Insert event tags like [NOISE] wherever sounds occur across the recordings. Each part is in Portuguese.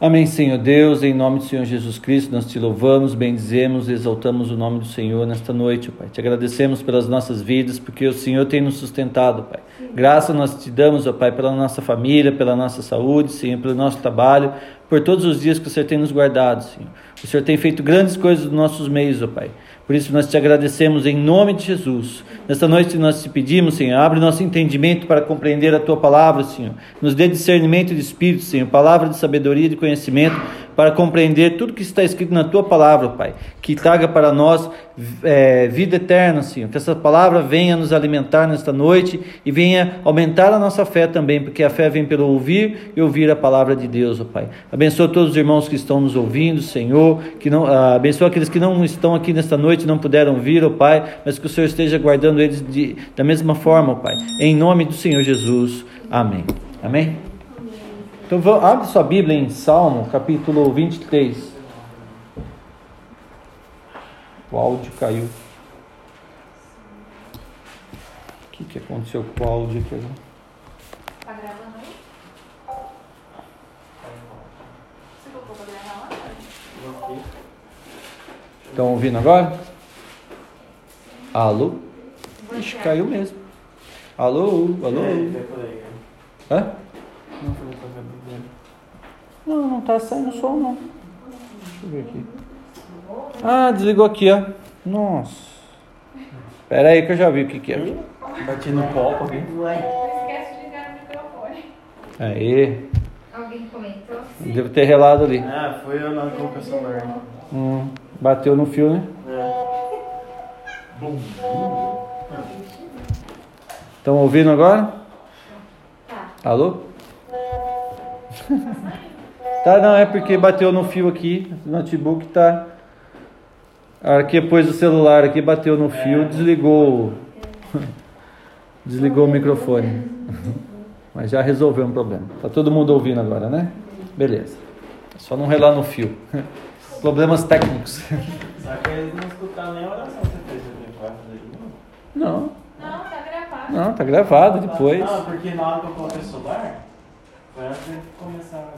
Amém, Senhor Deus, em nome do Senhor Jesus Cristo, nós te louvamos, bendizemos, exaltamos o nome do Senhor nesta noite, Pai. Te agradecemos pelas nossas vidas, porque o Senhor tem nos sustentado, Pai. Graça nós te damos, ó Pai, pela nossa família, pela nossa saúde, Senhor, pelo nosso trabalho, por todos os dias que o Senhor tem nos guardado, Senhor. O Senhor tem feito grandes coisas nos nossos meios, ó Pai. Por isso nós te agradecemos em nome de Jesus. Nesta noite nós te pedimos, Senhor, abre nosso entendimento para compreender a tua palavra, Senhor. Nos dê discernimento de espírito, Senhor, palavra de sabedoria e de conhecimento para compreender tudo que está escrito na tua palavra, Pai. Que traga para nós é, vida eterna, Senhor. Que essa palavra venha nos alimentar nesta noite e venha aumentar a nossa fé também, porque a fé vem pelo ouvir e ouvir a palavra de Deus, ó Pai. Abençoa todos os irmãos que estão nos ouvindo, Senhor. Que não, ah, abençoa aqueles que não estão aqui nesta noite, não puderam vir, ó Pai, mas que o Senhor esteja guardando eles de, da mesma forma, ó Pai. Em nome do Senhor Jesus. Amém. Amém. Então abre sua Bíblia em Salmo, capítulo 23. O áudio caiu. O que, que aconteceu com o áudio aqui? Tá gravando aí? Você colocou pra gravar lá? Estão ouvindo agora? Alô? Ixi, caiu mesmo. Alô, alô. Hã? Não, não tá saindo som não. Deixa eu ver aqui. Ah, desligou aqui, ó. Nossa. Pera aí que eu já vi o que que é. Bati no copo aqui. Não esquece de ligar o microfone. Aí. Alguém comentou? Devo ter relado ali. Ah, foi eu na coloquei o celular. Hum, bateu no fio, né? É. Estão ouvindo agora? Tá. Alô? tá, não, é porque bateu no fio aqui. O notebook tá. A hora que pôs o celular aqui, bateu no fio, desligou. o- [LAUGHS] desligou o microfone. [LAUGHS] Mas já resolveu um problema. Tá todo mundo ouvindo agora, né? Beleza. Só não relar no fio. [LAUGHS] Problemas técnicos. Só que eles não escutaram nem a oração que você fez ali novo. Não, Não, tá gravado. não, tá gravado depois. Não, porque na hora que eu coloquei o celular, foi antes de começar.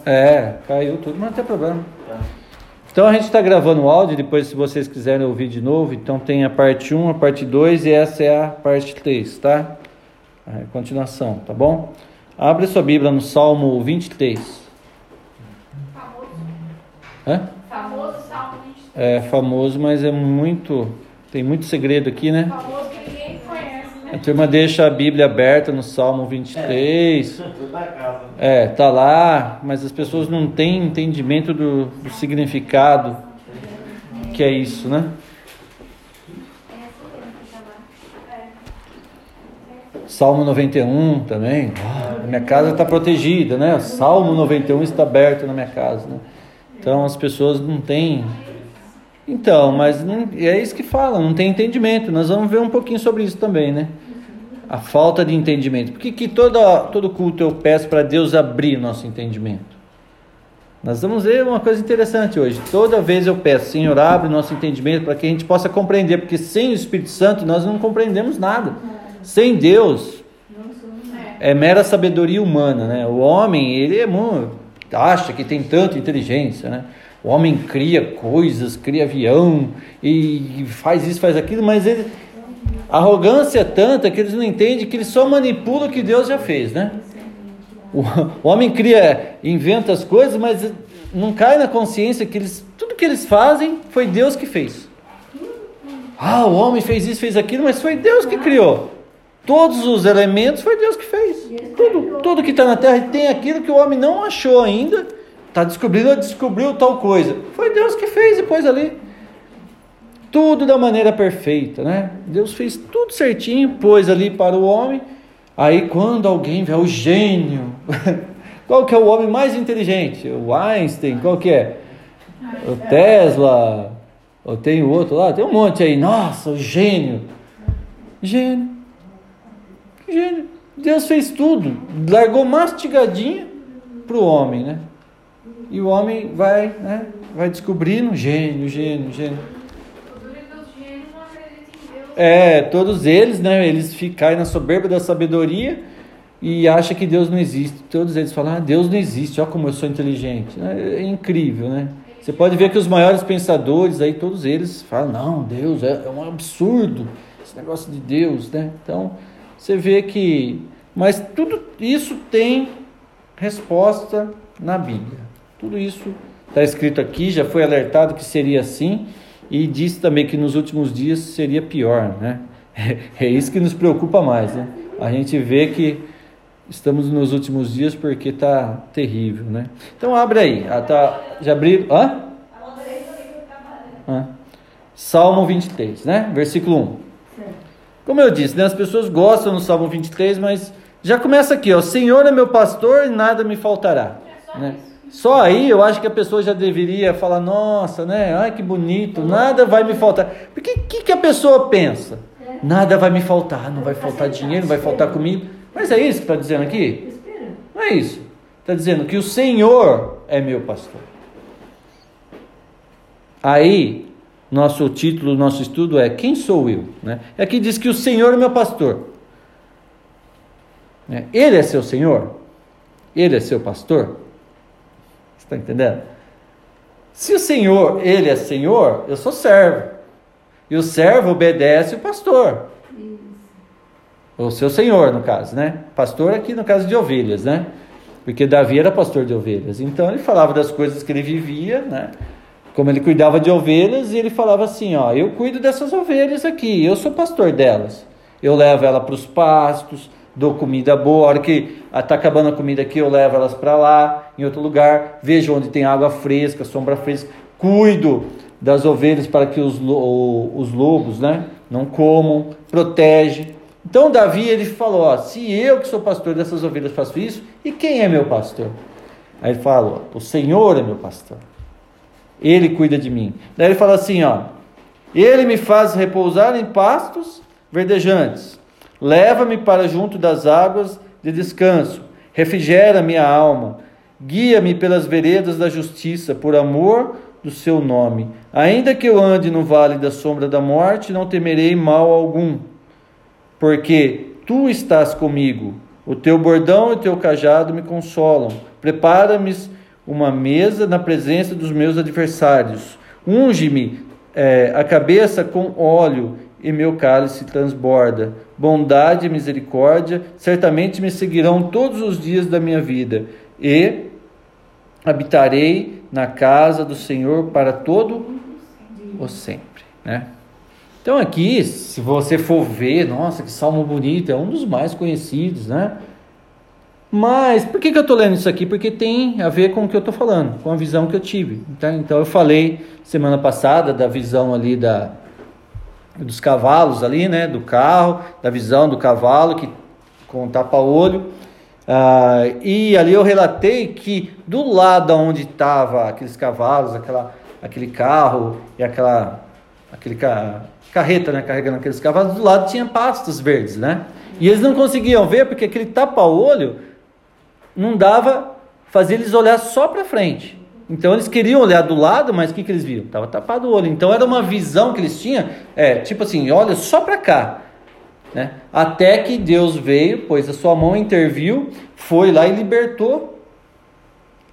É, caiu tudo, mas não tem problema. Tá. Então a gente está gravando o áudio, depois se vocês quiserem ouvir de novo, então tem a parte 1, a parte 2 e essa é a parte 3, tá? A continuação, tá bom? Abre sua Bíblia no Salmo 23. Famoso. Hã? Famoso Salmo 23. É famoso, mas é muito. Tem muito segredo aqui, né? Famoso que A turma deixa a Bíblia aberta no Salmo 23. Tudo da casa. É, tá lá, mas as pessoas não têm entendimento do, do significado que é isso, né? Salmo 91 também. Ah, minha casa está protegida, né? Salmo 91 está aberto na minha casa, né? Então as pessoas não têm. Então, mas não, é isso que fala, não tem entendimento. Nós vamos ver um pouquinho sobre isso também, né? A falta de entendimento. Por que, que todo culto eu peço para Deus abrir nosso entendimento? Nós vamos ver uma coisa interessante hoje. Toda vez eu peço, Senhor, abre nosso entendimento para que a gente possa compreender, porque sem o Espírito Santo nós não compreendemos nada. Sem Deus é mera sabedoria humana, né? O homem, ele é acha que tem tanta inteligência, né? O homem cria coisas, cria avião e faz isso, faz aquilo, mas ele a arrogância é tanta que eles não entendem que ele só manipula o que Deus já fez, né? O, o homem cria, inventa as coisas, mas não cai na consciência que eles, tudo que eles fazem foi Deus que fez. Ah, o homem fez isso, fez aquilo, mas foi Deus que criou. Todos os elementos foi Deus que fez. Tudo, tudo que está na terra tem aquilo que o homem não achou ainda. Está descobrindo, descobriu tal coisa. Foi Deus que fez e pôs ali. Tudo da maneira perfeita, né? Deus fez tudo certinho, pôs ali para o homem. Aí quando alguém vê o gênio, [LAUGHS] qual que é o homem mais inteligente? O Einstein, qual que é? O Tesla, ou tem o outro lá, tem um monte aí. Nossa, o gênio. Gênio. Gênio. Deus fez tudo, largou mastigadinho para o homem, né? E o homem vai, né? Vai descobrindo gênio, gênio, gênio. É todos eles, né? Eles ficam na soberba da sabedoria e acha que Deus não existe. Todos eles falam: ah, Deus não existe, olha como eu sou inteligente. É, é incrível, né? Você pode ver que os maiores pensadores aí, todos eles falam: não, Deus é, é um absurdo esse negócio de Deus, né? Então você vê que, mas tudo isso tem resposta na Bíblia. Tudo isso está escrito aqui, já foi alertado que seria assim e disse também que nos últimos dias seria pior, né? [LAUGHS] É isso que nos preocupa mais, né? A gente vê que estamos nos últimos dias porque está terrível, né? Então abre aí, ah, tá, já abriu, hã? hã? Salmo 23, né? Versículo 1. Como eu disse, né? as pessoas gostam do Salmo 23, mas já começa aqui, ó, Senhor é meu pastor e nada me faltará, né? Só aí eu acho que a pessoa já deveria falar, nossa, né? Ai que bonito, nada vai me faltar. Porque o que, que a pessoa pensa? Nada vai me faltar, não vai faltar dinheiro, não vai faltar comida. Mas é isso que está dizendo aqui? Não é isso. Está dizendo que o Senhor é meu pastor. Aí, nosso título nosso estudo é Quem sou eu? Né? Aqui diz que o Senhor é meu pastor. Né? Ele é seu Senhor? Ele é seu pastor? Está entendendo? Se o Senhor, ele é Senhor, eu sou servo. E o servo obedece o pastor. O seu senhor, no caso, né? Pastor aqui no caso de ovelhas, né? Porque Davi era pastor de ovelhas. Então ele falava das coisas que ele vivia, né? Como ele cuidava de ovelhas, e ele falava assim: Ó, eu cuido dessas ovelhas aqui, eu sou pastor delas. Eu levo ela para os pastos, dou comida boa. A hora que está acabando a comida aqui, eu levo elas para lá, em outro lugar. Vejo onde tem água fresca, sombra fresca. Cuido das ovelhas para que os, os lobos né, não comam. Protege. Então Davi ele falou: ó, se eu que sou pastor dessas ovelhas faço isso, e quem é meu pastor? Aí ele falou: o Senhor é meu pastor. Ele cuida de mim. Daí ele fala assim, ó: Ele me faz repousar em pastos verdejantes. Leva-me para junto das águas de descanso. Refrigera minha alma. Guia-me pelas veredas da justiça, por amor do seu nome. Ainda que eu ande no vale da sombra da morte, não temerei mal algum porque tu estás comigo. O teu bordão e o teu cajado me consolam. Prepara-me uma mesa na presença dos meus adversários. Unge-me é, a cabeça com óleo e meu cálice transborda. Bondade e misericórdia certamente me seguirão todos os dias da minha vida e habitarei na casa do Senhor para todo o sempre, né? Então aqui, se você for ver, nossa, que salmo bonito, é um dos mais conhecidos, né? Mas por que, que eu estou lendo isso aqui? Porque tem a ver com o que eu estou falando, com a visão que eu tive. Então, então eu falei semana passada da visão ali da, dos cavalos ali, né? Do carro, da visão do cavalo que com tapa-olho. Ah, e ali eu relatei que do lado onde estavam aqueles cavalos, aquela, aquele carro e aquela aquele carreta, né, carregando aqueles cavalos, do lado tinha pastos verdes, né? E eles não conseguiam ver porque aquele tapa-olho não dava, fazia eles olhar só para frente. Então eles queriam olhar do lado, mas o que, que eles viam? Tava tapado o olho. Então era uma visão que eles tinham, é, tipo assim, olha só para cá. Né? Até que Deus veio, pois a sua mão interviu, foi lá e libertou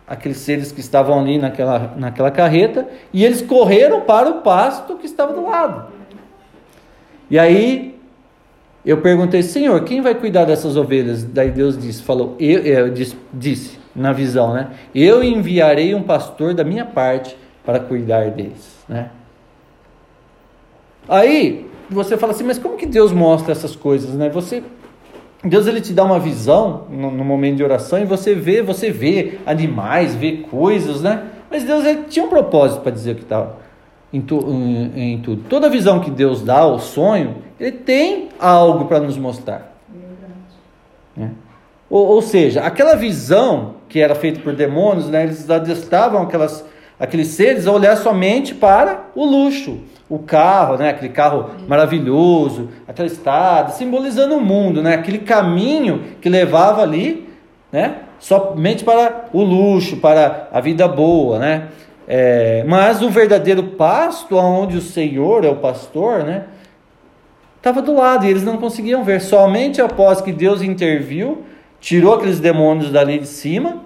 aqueles seres que estavam ali naquela, naquela carreta, e eles correram para o pasto que estava do lado. E aí eu perguntei, Senhor, quem vai cuidar dessas ovelhas? Daí Deus disse, falou, eu, eu disse, disse na visão, né? Eu enviarei um pastor da minha parte para cuidar deles, né? Aí você fala assim, mas como que Deus mostra essas coisas, né? Você Deus ele te dá uma visão no, no, momento de oração e você vê, você vê animais, vê coisas, né? Mas Deus ele tinha um propósito para dizer o que estava em, tu, em, em, tudo. Toda visão que Deus dá, o sonho, ele tem algo para nos mostrar. Né? Ou, ou, seja, aquela visão que era feita por demônios, né? Eles adestavam aquelas, aqueles seres a olhar somente para o luxo, o carro, né? Aquele carro maravilhoso, aquela estrada, simbolizando o mundo, né? Aquele caminho que levava ali, né? Somente para o luxo, para a vida boa, né? É, mas o verdadeiro pasto, onde o Senhor é o pastor, né? Estava do lado e eles não conseguiam ver. Somente após que Deus interviu tirou aqueles demônios dali de cima,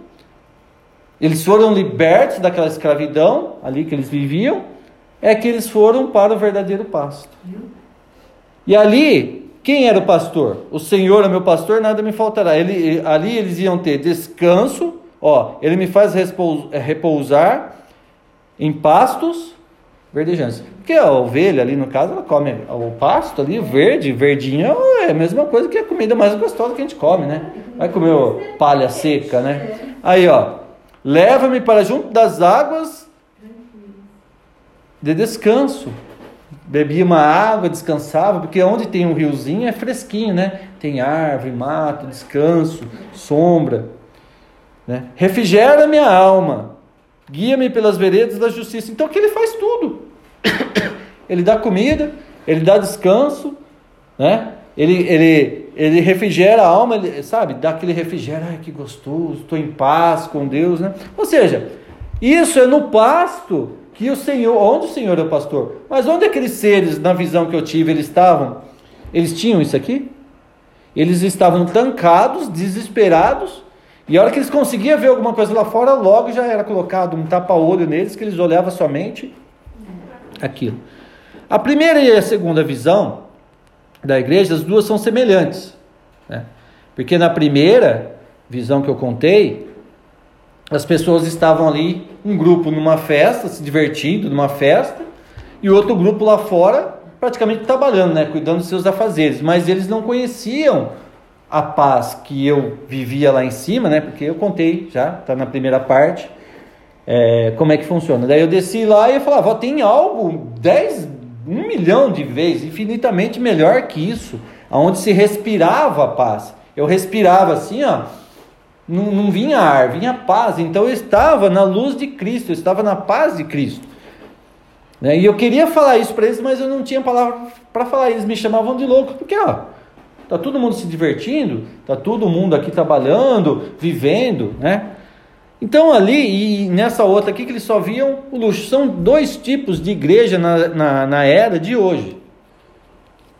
eles foram libertos daquela escravidão ali que eles viviam, é que eles foram para o verdadeiro pasto. E ali, quem era o pastor? O Senhor é meu pastor, nada me faltará. Ele, ali eles iam ter descanso, ó, ele me faz repousar em pastos verdejantes. Porque a ovelha ali, no caso, ela come o pasto ali, verde, verdinho, é a mesma coisa que a comida mais gostosa que a gente come, né? Vai comer palha seca, né? Aí, ó, leva-me para junto das águas de descanso. Bebia uma água, descansava, porque onde tem um riozinho é fresquinho, né? Tem árvore, mato, descanso, sombra. Né? Refrigera minha alma, guia-me pelas veredas da justiça. Então, que ele faz tudo. [COUGHS] ele dá comida, ele dá descanso, né? Ele, ele, ele refrigera a alma, ele, sabe? Dá aquele refrigério, ai que gostoso, estou em paz com Deus, né? Ou seja, isso é no pasto que o Senhor, onde o Senhor é o pastor, mas onde aqueles seres, na visão que eu tive, eles estavam? Eles tinham isso aqui? Eles estavam tancados, desesperados, e a hora que eles conseguiam ver alguma coisa lá fora, logo já era colocado um tapa-olho neles, que eles olhavam somente aquilo. A primeira e a segunda visão da igreja, as duas são semelhantes. Né? Porque na primeira visão que eu contei, as pessoas estavam ali, um grupo numa festa, se divertindo numa festa, e outro grupo lá fora, praticamente trabalhando, né, cuidando dos seus afazeres, mas eles não conheciam a paz que eu vivia lá em cima, né, porque eu contei já, está na primeira parte, é, como é que funciona. Daí eu desci lá e eu falava, tem algo 10, um milhão de vezes, infinitamente melhor que isso, aonde se respirava a paz. Eu respirava assim, ó, não, não vinha ar, vinha paz. Então eu estava na luz de Cristo, eu estava na paz de Cristo. Né? E eu queria falar isso para eles, mas eu não tinha palavra para falar. Eles me chamavam de louco, porque ó, tá todo mundo se divertindo, tá todo mundo aqui trabalhando, vivendo, né? Então ali e nessa outra aqui que eles só viam o luxo. São dois tipos de igreja na, na, na era de hoje.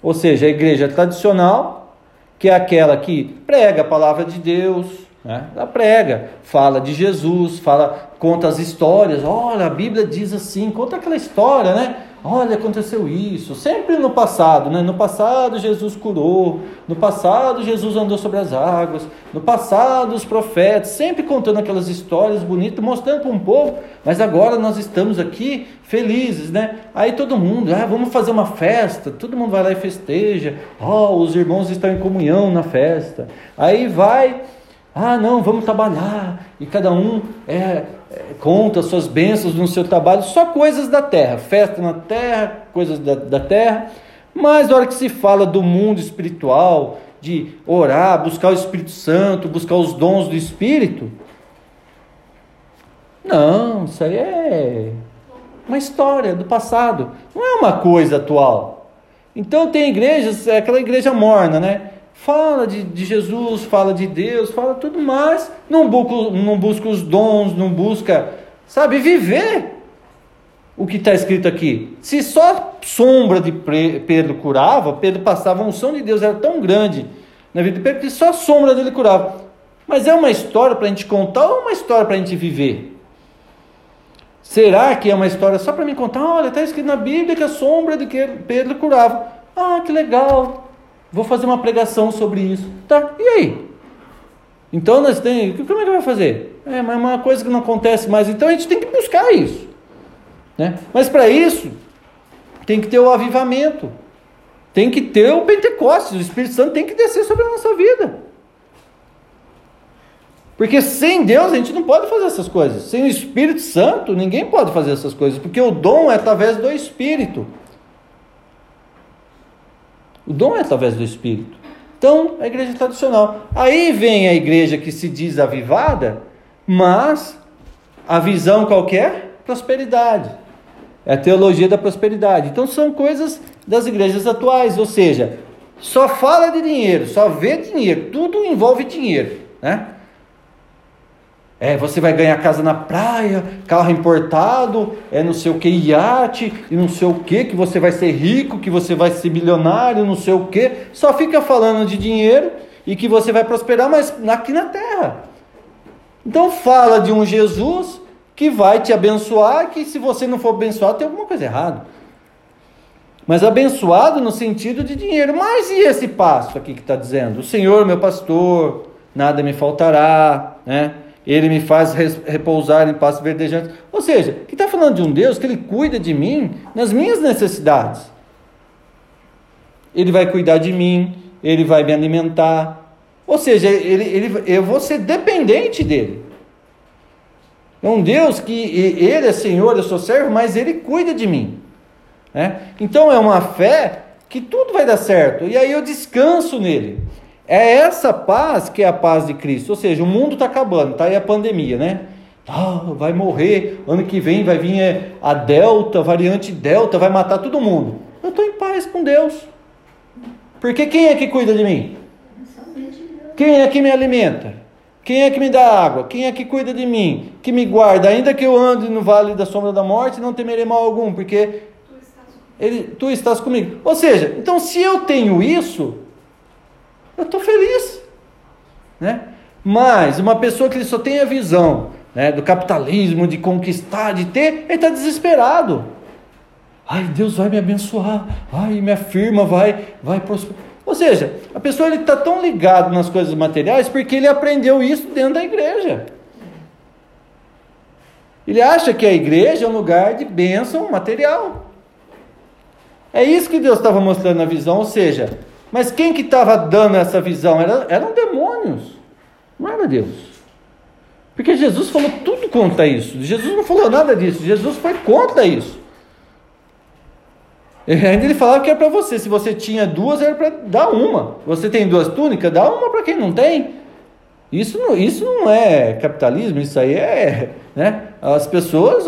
Ou seja, a igreja tradicional, que é aquela que prega a palavra de Deus, né? Ela prega, fala de Jesus, fala, conta as histórias. Olha, a Bíblia diz assim, conta aquela história, né? Olha, aconteceu isso. Sempre no passado, né? No passado Jesus curou, no passado Jesus andou sobre as águas, no passado os profetas, sempre contando aquelas histórias bonitas, mostrando para um povo, mas agora nós estamos aqui felizes, né? Aí todo mundo, ah, vamos fazer uma festa, todo mundo vai lá e festeja. Oh, os irmãos estão em comunhão na festa. Aí vai ah, não, vamos trabalhar. E cada um é, conta suas bênçãos no seu trabalho, só coisas da terra, festa na terra, coisas da, da terra. Mas na hora que se fala do mundo espiritual, de orar, buscar o Espírito Santo, buscar os dons do Espírito, não, isso aí é uma história do passado, não é uma coisa atual. Então tem igrejas, é aquela igreja morna, né? Fala de, de, Jesus, fala de Deus, fala tudo mais, não busca, não busca os dons, não busca, sabe, viver o que está escrito aqui. Se só sombra de Pedro curava, Pedro passava, a unção de Deus era tão grande na vida de Pedro que só sombra dele curava. Mas é uma história para a gente contar ou uma história para a gente viver? Será que é uma história só para me contar? Olha, está escrito na Bíblia que a sombra de Pedro curava. Ah, que legal. Vou fazer uma pregação sobre isso. Tá, e aí? Então nós temos. Como é que vai fazer? É, mas é uma coisa que não acontece mais. Então a gente tem que buscar isso. Né? Mas para isso, tem que ter o avivamento. Tem que ter o Pentecostes. O Espírito Santo tem que descer sobre a nossa vida. Porque sem Deus a gente não pode fazer essas coisas. Sem o Espírito Santo, ninguém pode fazer essas coisas. Porque o dom é através do Espírito. O dom é através do Espírito. Então, a igreja tradicional. Aí vem a igreja que se diz avivada, mas a visão qualquer? Prosperidade. É a teologia da prosperidade. Então, são coisas das igrejas atuais, ou seja, só fala de dinheiro, só vê dinheiro, tudo envolve dinheiro, né? É, você vai ganhar casa na praia, carro importado, é não sei o que, iate, e não sei o que, que você vai ser rico, que você vai ser bilionário, não sei o que. Só fica falando de dinheiro e que você vai prosperar, mas aqui na terra. Então fala de um Jesus que vai te abençoar, que se você não for abençoado, tem alguma coisa errada. Mas abençoado no sentido de dinheiro. Mas e esse passo aqui que está dizendo? O Senhor, meu pastor, nada me faltará, né? Ele me faz repousar em pastos verdejantes. Ou seja, que está falando de um Deus que ele cuida de mim nas minhas necessidades. Ele vai cuidar de mim, ele vai me alimentar. Ou seja, ele, ele, eu vou ser dependente dele. É um Deus que ele é Senhor, eu sou servo, mas ele cuida de mim. Né? Então é uma fé que tudo vai dar certo. E aí eu descanso nele. É essa paz que é a paz de Cristo. Ou seja, o mundo está acabando, está aí a pandemia, né? Ah, vai morrer, ano que vem vai vir é, a Delta, variante Delta, vai matar todo mundo. Eu estou em paz com Deus. Porque quem é que cuida de mim? Quem é que me alimenta? Quem é que me dá água? Quem é que cuida de mim? Que me guarda? Ainda que eu ande no vale da sombra da morte, não temerei mal algum, porque ele, tu estás comigo. Ou seja, então se eu tenho isso, eu estou feliz. Né? Mas uma pessoa que só tem a visão né, do capitalismo, de conquistar, de ter, ele está desesperado. Ai, Deus vai me abençoar. Ai, minha firma vai, vai prosperar. Ou seja, a pessoa está tão ligado nas coisas materiais porque ele aprendeu isso dentro da igreja. Ele acha que a igreja é um lugar de bênção material. É isso que Deus estava mostrando na visão, ou seja, mas quem que estava dando essa visão? Era, eram demônios, não era Deus. Porque Jesus falou tudo contra isso. Jesus não falou nada disso, Jesus foi contra isso. E ainda ele falava que era para você. Se você tinha duas, era para dar uma. Você tem duas túnicas, dá uma para quem não tem. Isso não, isso não é capitalismo, isso aí é. Né? As pessoas,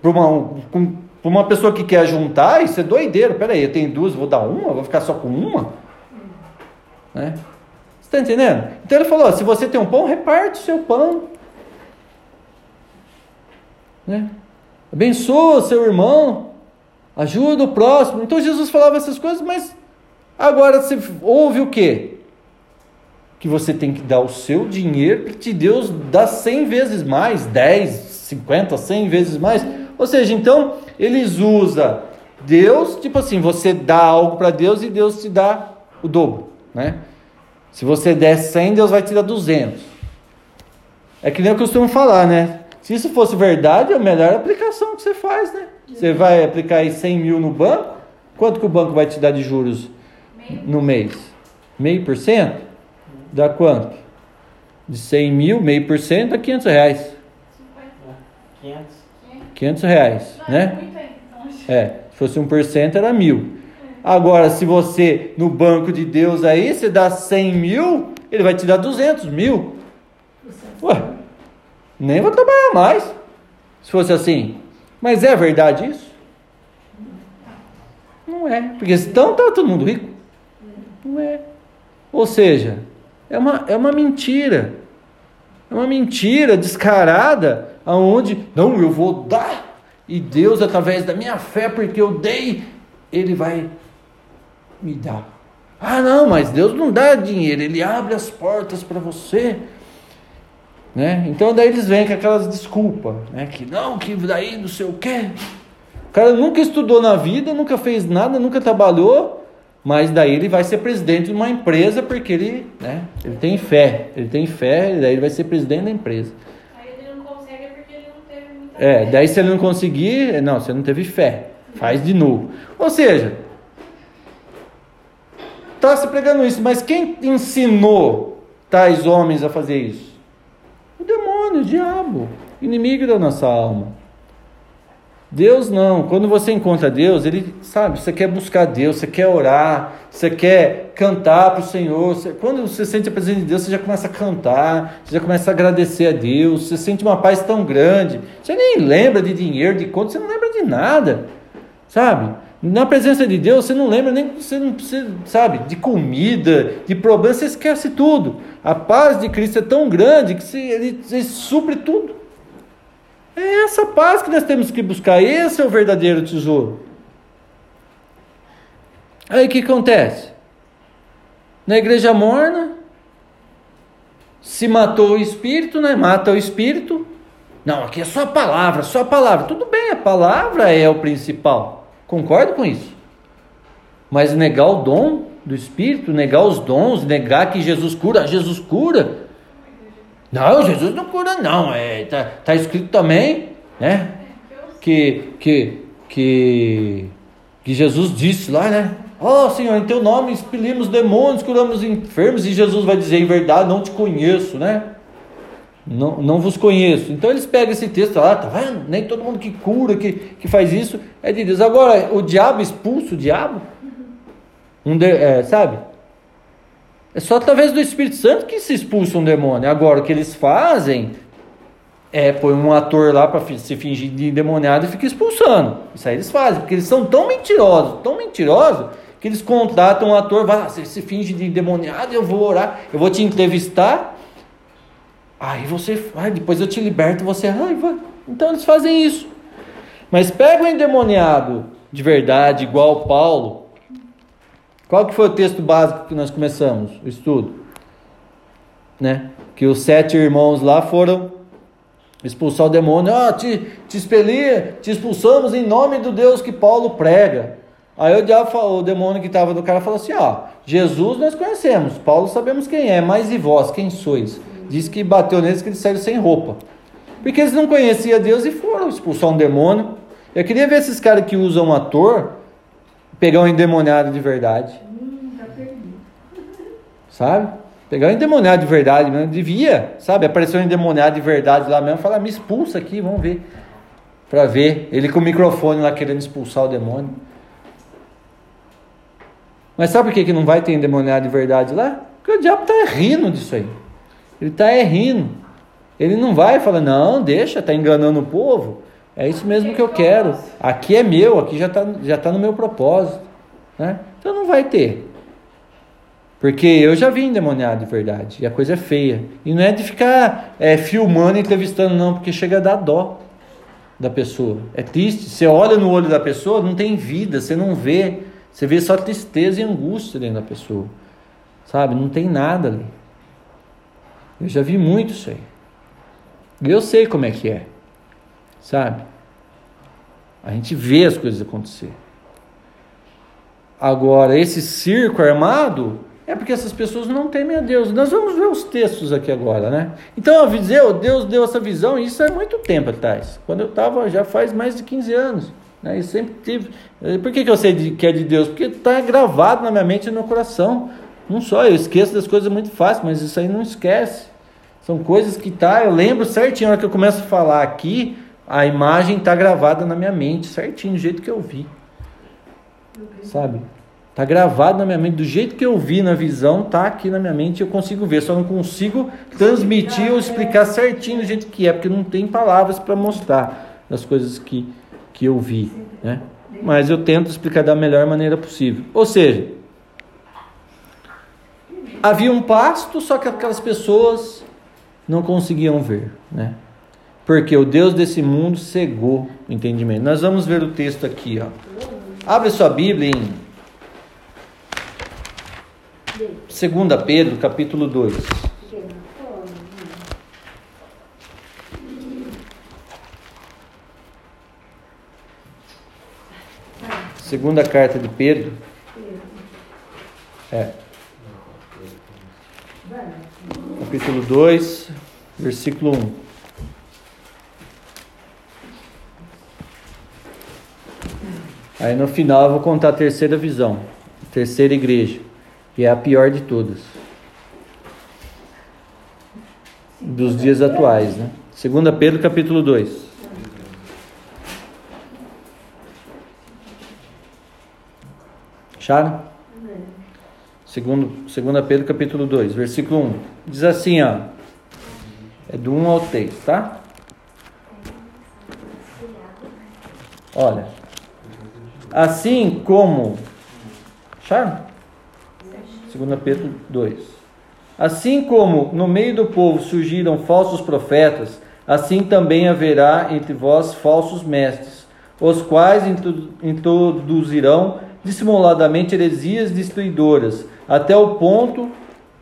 para uma, uma pessoa que quer juntar, isso é doideiro. Peraí, eu tenho duas, vou dar uma, vou ficar só com uma? Né? Você está entendendo? Então ele falou: se você tem um pão, reparte o seu pão. Né? Abençoa seu irmão. Ajuda o próximo. Então Jesus falava essas coisas, mas agora você ouve o quê? Que você tem que dar o seu dinheiro que Deus dá 100 vezes mais, 10, 50, 100 vezes mais. Ou seja, então eles usam Deus, tipo assim, você dá algo para Deus e Deus te dá o dobro, né? Se você der 100, Deus vai te dar 200. É que nem eu costumo falar, né? Se isso fosse verdade, é a melhor aplicação que você faz, né? Você vai aplicar aí 100 mil no banco, quanto que o banco vai te dar de juros meio. no mês? Meio por cento? Dá quanto? De 100 mil, meio por cento, dá 500 reais. 500. 500 reais, Não, né? É, é, se fosse 1% era mil. Agora, se você, no banco de Deus aí, você dá 100 mil, ele vai te dar 200 mil. Ué, nem vou trabalhar mais. Se fosse assim. Mas é verdade isso? Não é. Porque então está todo mundo rico. Não é. Ou seja, é uma, é uma mentira. É uma mentira descarada, aonde, não, eu vou dar, e Deus, através da minha fé, porque eu dei, Ele vai me dar. Ah, não, mas Deus não dá dinheiro, Ele abre as portas para você. Né? Então daí eles vêm com aquelas desculpas, né? que não, que daí não sei o quê. O cara nunca estudou na vida, nunca fez nada, nunca trabalhou, mas daí ele vai ser presidente de uma empresa porque ele, né, ele tem fé, ele tem fé, e daí ele vai ser presidente da empresa. Aí ele não consegue porque ele não teve muita É, fé. daí se ele não conseguir, não, você não teve fé, faz de novo. Ou seja, está se pregando isso, mas quem ensinou tais homens a fazer isso? O demônio, o diabo, inimigo da nossa alma. Deus não. Quando você encontra Deus, ele sabe, você quer buscar Deus, você quer orar, você quer cantar para o Senhor. Você, quando você sente a presença de Deus, você já começa a cantar, você já começa a agradecer a Deus, você sente uma paz tão grande. Você nem lembra de dinheiro, de conta, você não lembra de nada. Sabe? Na presença de Deus, você não lembra nem, você não precisa, sabe, de comida, de problemas, você esquece tudo. A paz de Cristo é tão grande que ele, ele supre tudo. É essa paz que nós temos que buscar, esse é o verdadeiro tesouro. Aí o que acontece? Na igreja morna, Se matou o espírito, né? Mata o espírito. Não, aqui é só a palavra, só a palavra. Tudo bem, a palavra é o principal. Concordo com isso. Mas negar o dom do espírito, negar os dons, negar que Jesus cura, Jesus cura. Não, Jesus não cura não, é, tá, tá escrito também, né? Que que que que Jesus disse lá, né? Ó oh, Senhor, em teu nome expelimos demônios, curamos enfermos, e Jesus vai dizer em verdade, não te conheço, né? Não, não vos conheço. Então eles pegam esse texto lá, tá vendo? Nem todo mundo que cura, que, que faz isso, é de Deus. Agora, o diabo expulsa o diabo? Um de, é, sabe? É só através do Espírito Santo que se expulsa um demônio. Agora, o que eles fazem é põe um ator lá para se fingir de endemoniado e fica expulsando. Isso aí eles fazem, porque eles são tão mentirosos, tão mentirosos, que eles contratam um ator, vai, você se finge de endemoniado, eu vou orar, eu vou te entrevistar, aí você vai, depois eu te liberto, você, ai, vai. Então eles fazem isso. Mas pega o endemoniado de verdade, igual Paulo. Qual que foi o texto básico que nós começamos o estudo? Né? Que os sete irmãos lá foram expulsar o demônio. Ah, te, te expeli, te expulsamos em nome do Deus que Paulo prega. Aí o, diabo, o demônio que estava do cara falou assim: ó, Jesus nós conhecemos, Paulo sabemos quem é, mas e vós, quem sois? Diz que bateu neles que eles saíram sem roupa. Porque eles não conheciam Deus e foram expulsar um demônio. Eu queria ver esses caras que usam um ator pegar um endemoniado de verdade. [LAUGHS] Sabe? Pegar um endemoniado de verdade mesmo, devia, sabe? Apareceu um endemoniado de verdade lá mesmo, falar, me expulsa aqui, vamos ver. Para ver. Ele com o microfone lá querendo expulsar o demônio. Mas sabe por que, que não vai ter endemoniado de verdade lá? Porque o diabo está rindo disso aí. Ele está rindo. Ele não vai falar, não, deixa, está enganando o povo. É isso mesmo que eu quero. Aqui é meu, aqui já está já tá no meu propósito. Né? Então não vai ter. Porque eu já vi endemoniado de verdade. E a coisa é feia. E não é de ficar é, filmando entrevistando, não, porque chega a dar dó da pessoa. É triste. Você olha no olho da pessoa, não tem vida, você não vê. Você vê só tristeza e angústia dentro da pessoa. Sabe? Não tem nada ali. Eu já vi muito isso aí. E eu sei como é que é. Sabe? A gente vê as coisas acontecer. Agora, esse circo armado é porque essas pessoas não temem a Deus. Nós vamos ver os textos aqui agora, né? Então, Aviseu, Deus deu essa visão, e isso é muito tempo atrás. Quando eu estava, já faz mais de 15 anos. Né? E sempre tive. Eh, por que, que eu sei de, que é de Deus? Porque está gravado na minha mente e no coração. Não só, eu esqueço das coisas muito fácil, mas isso aí não esquece. São coisas que tá, eu lembro certinho, na hora que eu começo a falar aqui, a imagem está gravada na minha mente, certinho, do jeito que eu vi. Sabe? Está gravado na minha mente, do jeito que eu vi na visão, está aqui na minha mente, eu consigo ver, só não consigo transmitir ou explicar certinho do jeito que é, porque não tem palavras para mostrar as coisas que, que eu vi, né? Mas eu tento explicar da melhor maneira possível. Ou seja, havia um pasto, só que aquelas pessoas não conseguiam ver, né? Porque o Deus desse mundo cegou o entendimento. Nós vamos ver o texto aqui, ó. Abre sua Bíblia em Segunda Pedro, capítulo 2. Segunda carta de Pedro. É. Capítulo 2, versículo 1. Aí no final eu vou contar a terceira visão, terceira igreja que é a pior de todas. Dos dias atuais, né? 2 Pedro capítulo 2. Acharam? Segundo, 2 Pedro capítulo 2, versículo 1. Diz assim, ó. É do 1 ao 3, tá? Olha. Assim como. Acharam? 2 Pedro 2. Assim como no meio do povo surgiram falsos profetas, assim também haverá entre vós falsos mestres, os quais introduzirão dissimuladamente heresias destruidoras, até o ponto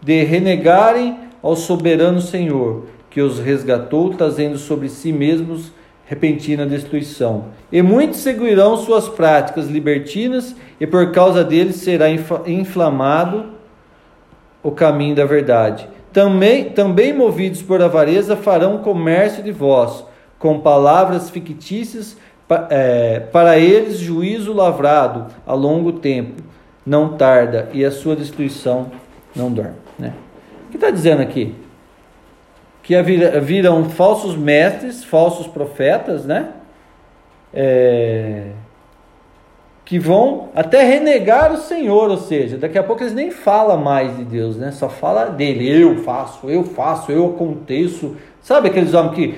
de renegarem ao soberano Senhor, que os resgatou, trazendo sobre si mesmos repentina destruição. E muitos seguirão suas práticas libertinas, e por causa deles será inflamado o caminho da verdade. Também, também movidos por avareza, farão comércio de vós, com palavras fictícias, é, para eles juízo lavrado a longo tempo, não tarda, e a sua destruição não dorme. Né? O que está dizendo aqui? Que virão falsos mestres, falsos profetas, né? É, que vão até renegar o Senhor, ou seja, daqui a pouco eles nem falam mais de Deus, né? Só fala dele. Eu faço, eu faço, eu aconteço. Sabe aqueles homens que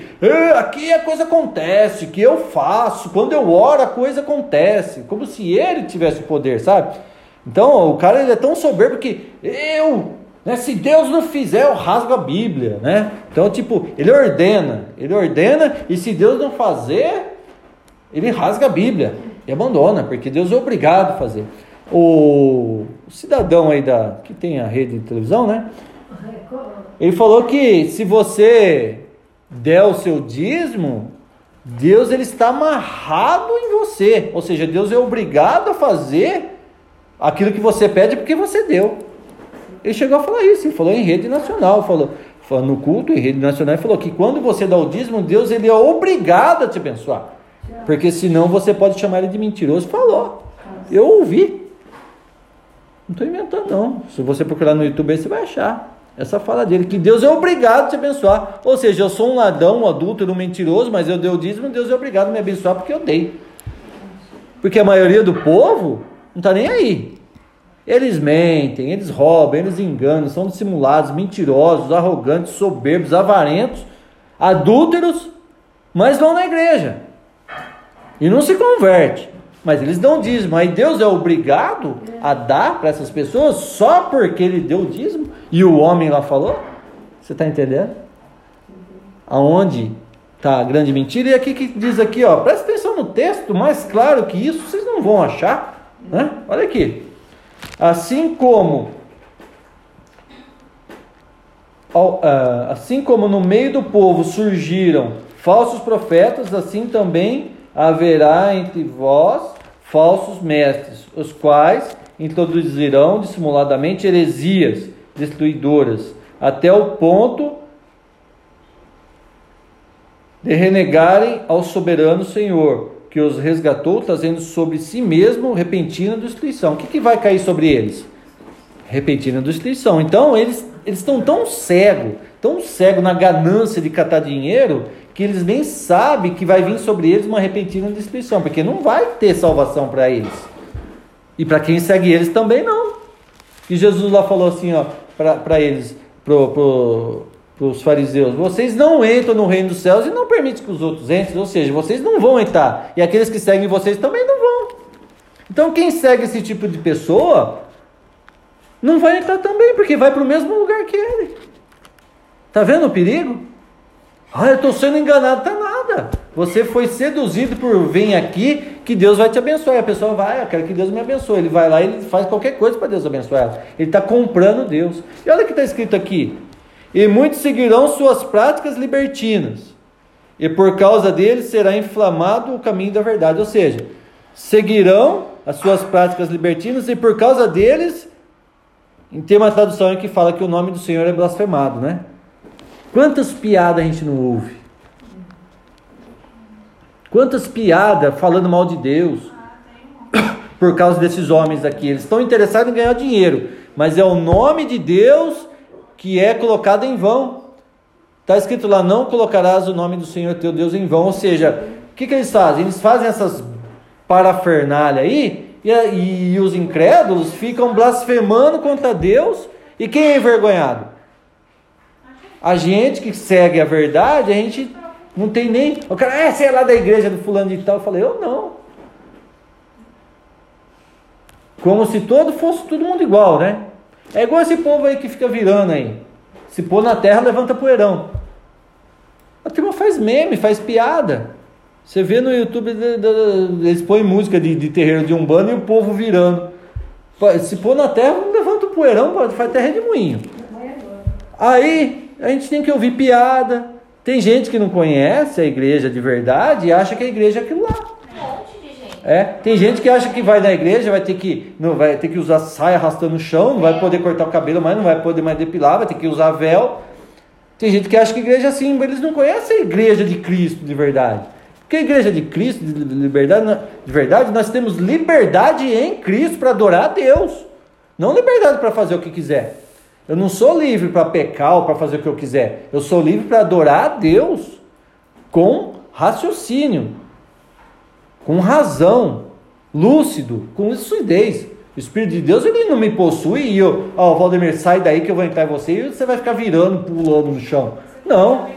aqui a coisa acontece, que eu faço, quando eu oro a coisa acontece, como se ele tivesse o poder, sabe? Então o cara ele é tão soberbo que eu, né, se Deus não fizer, eu rasgo a Bíblia, né? Então tipo, ele ordena, ele ordena e se Deus não fazer, ele rasga a Bíblia e abandona, porque Deus é obrigado a fazer. O, cidadão aí da que tem a rede de televisão, né? Ele falou que se você der o seu dízimo, Deus ele está amarrado em você, ou seja, Deus é obrigado a fazer aquilo que você pede porque você deu. Ele chegou a falar isso, ele falou em rede nacional, falou, falou no culto em rede nacional, ele falou que quando você dá o dízimo, Deus ele é obrigado a te abençoar. Porque senão você pode chamar ele de mentiroso. Falou. Eu ouvi. Não estou inventando, não. Se você procurar no YouTube aí, você vai achar. Essa fala dele, que Deus é obrigado a te abençoar. Ou seja, eu sou um ladrão, um adúltero, um mentiroso, mas eu dei o dízimo, Deus é obrigado a me abençoar porque eu dei. Porque a maioria do povo não está nem aí. Eles mentem, eles roubam, eles enganam, são dissimulados, mentirosos, arrogantes, soberbos, avarentos, adúlteros, mas vão na igreja e não se converte. Mas eles dão dízimo. Aí Deus é obrigado a dar para essas pessoas só porque ele deu dízimo e o homem lá falou? Você está entendendo? Aonde está a grande mentira? E aqui que diz aqui, ó, presta atenção no texto, mais claro que isso vocês não vão achar. Né? Olha aqui. Assim como ah, assim como no meio do povo surgiram falsos profetas, assim também haverá entre vós falsos mestres, os quais introduzirão dissimuladamente heresias destruidoras, até o ponto de renegarem ao soberano Senhor, que os resgatou, trazendo sobre si mesmo repentina destruição. O que, que vai cair sobre eles? Repentina destruição. Então, eles, eles estão tão cegos, tão cegos na ganância de catar dinheiro, que eles nem sabem que vai vir sobre eles uma repentina destruição, porque não vai ter salvação para eles. E para quem segue eles também não. E Jesus lá falou assim, ó, para eles, para pro, os fariseus: vocês não entram no reino dos céus e não permitem que os outros entrem, ou seja, vocês não vão entrar, e aqueles que seguem vocês também não vão. Então, quem segue esse tipo de pessoa não vai entrar também, porque vai para o mesmo lugar que ele. Tá vendo o perigo? Ah, eu estou sendo enganado. Tá nada. Você foi seduzido por vem aqui que Deus vai te abençoar. E a pessoa vai, eu quero que Deus me abençoe. Ele vai lá e ele faz qualquer coisa para Deus abençoar ela. Ele está comprando Deus. E olha o que está escrito aqui. E muitos seguirão suas práticas libertinas. E por causa deles será inflamado o caminho da verdade. Ou seja, seguirão as suas práticas libertinas e por causa deles, tem uma tradução que fala que o nome do Senhor é blasfemado, né? Quantas piadas a gente não ouve? Quantas piadas falando mal de Deus? [COUGHS] Por causa desses homens aqui. Eles estão interessados em ganhar dinheiro, mas é o nome de Deus que é colocado em vão. Está escrito lá: não colocarás o nome do Senhor teu Deus em vão. Ou seja, o que, que eles fazem? Eles fazem essas parafernália aí, e, e os incrédulos ficam blasfemando contra Deus. E quem é envergonhado? A gente que segue a verdade, a gente não tem nem. O cara, é, você é lá da igreja do fulano de tal. Eu falei, eu não. Como se todo fosse todo mundo igual, né? É igual esse povo aí que fica virando aí. Se pôr na terra, levanta poeirão. A turma faz meme, faz piada. Você vê no YouTube, eles põem música de, de terreiro de umbanda e o povo virando. Se pôr na terra, levanta o poeirão, faz terra de moinho. Aí a gente tem que ouvir piada. Tem gente que não conhece a igreja de verdade e acha que a igreja é aquilo lá. É, tem gente que acha que vai na igreja, vai ter que não vai ter que usar saia arrastando o chão, não vai poder cortar o cabelo mais, não vai poder mais depilar, vai ter que usar véu. Tem gente que acha que igreja é assim, mas eles não conhecem a igreja de Cristo de verdade. Porque a igreja de Cristo, de liberdade, de verdade, nós temos liberdade em Cristo para adorar a Deus. Não liberdade para fazer o que quiser. Eu não sou livre para pecar ou para fazer o que eu quiser. Eu sou livre para adorar a Deus com raciocínio, com razão, lúcido, com lucidez. O Espírito de Deus ele não me possui e eu, ó, Valdemir, sai daí que eu vou entrar em você e você vai ficar virando, pulando no chão. Não.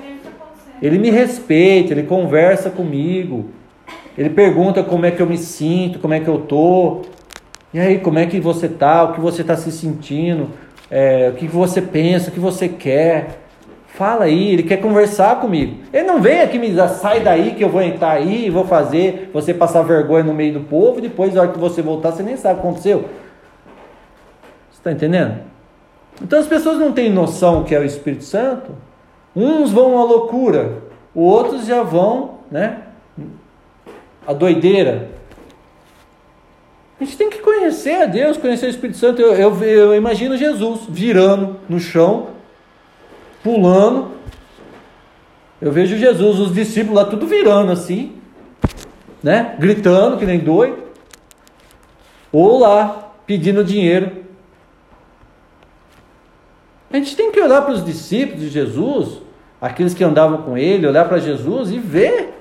Ele me respeita, ele conversa comigo. Ele pergunta como é que eu me sinto, como é que eu tô. E aí, como é que você tá? O que você está se sentindo? É, o que você pensa? O que você quer? Fala aí, ele quer conversar comigo. Ele não vem aqui me dizer, sai daí que eu vou entrar aí e vou fazer você passar vergonha no meio do povo e depois, na hora que você voltar, você nem sabe o que aconteceu. Você está entendendo? Então as pessoas não têm noção que é o Espírito Santo. Uns vão à loucura, outros já vão, né? A doideira. A gente tem que conhecer a Deus, conhecer o Espírito Santo. Eu, eu, eu imagino Jesus virando no chão, pulando. Eu vejo Jesus, os discípulos lá tudo virando assim, né? Gritando que nem doido. Ou lá pedindo dinheiro. A gente tem que olhar para os discípulos de Jesus, aqueles que andavam com ele, olhar para Jesus e ver.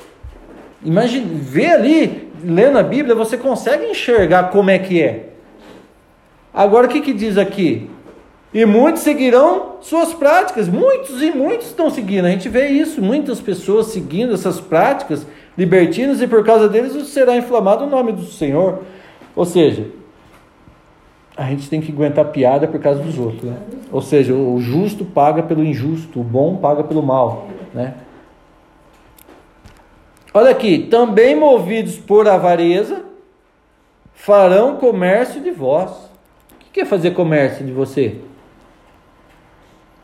Imagine, ver ali, lendo a Bíblia, você consegue enxergar como é que é. Agora o que, que diz aqui? E muitos seguirão suas práticas. Muitos e muitos estão seguindo. A gente vê isso, muitas pessoas seguindo essas práticas libertinas e por causa deles será inflamado o nome do Senhor. Ou seja, a gente tem que aguentar piada por causa dos outros. Né? Ou seja, o justo paga pelo injusto, o bom paga pelo mal. Né? Olha aqui, também movidos por avareza, farão comércio de vós. O que é fazer comércio de você?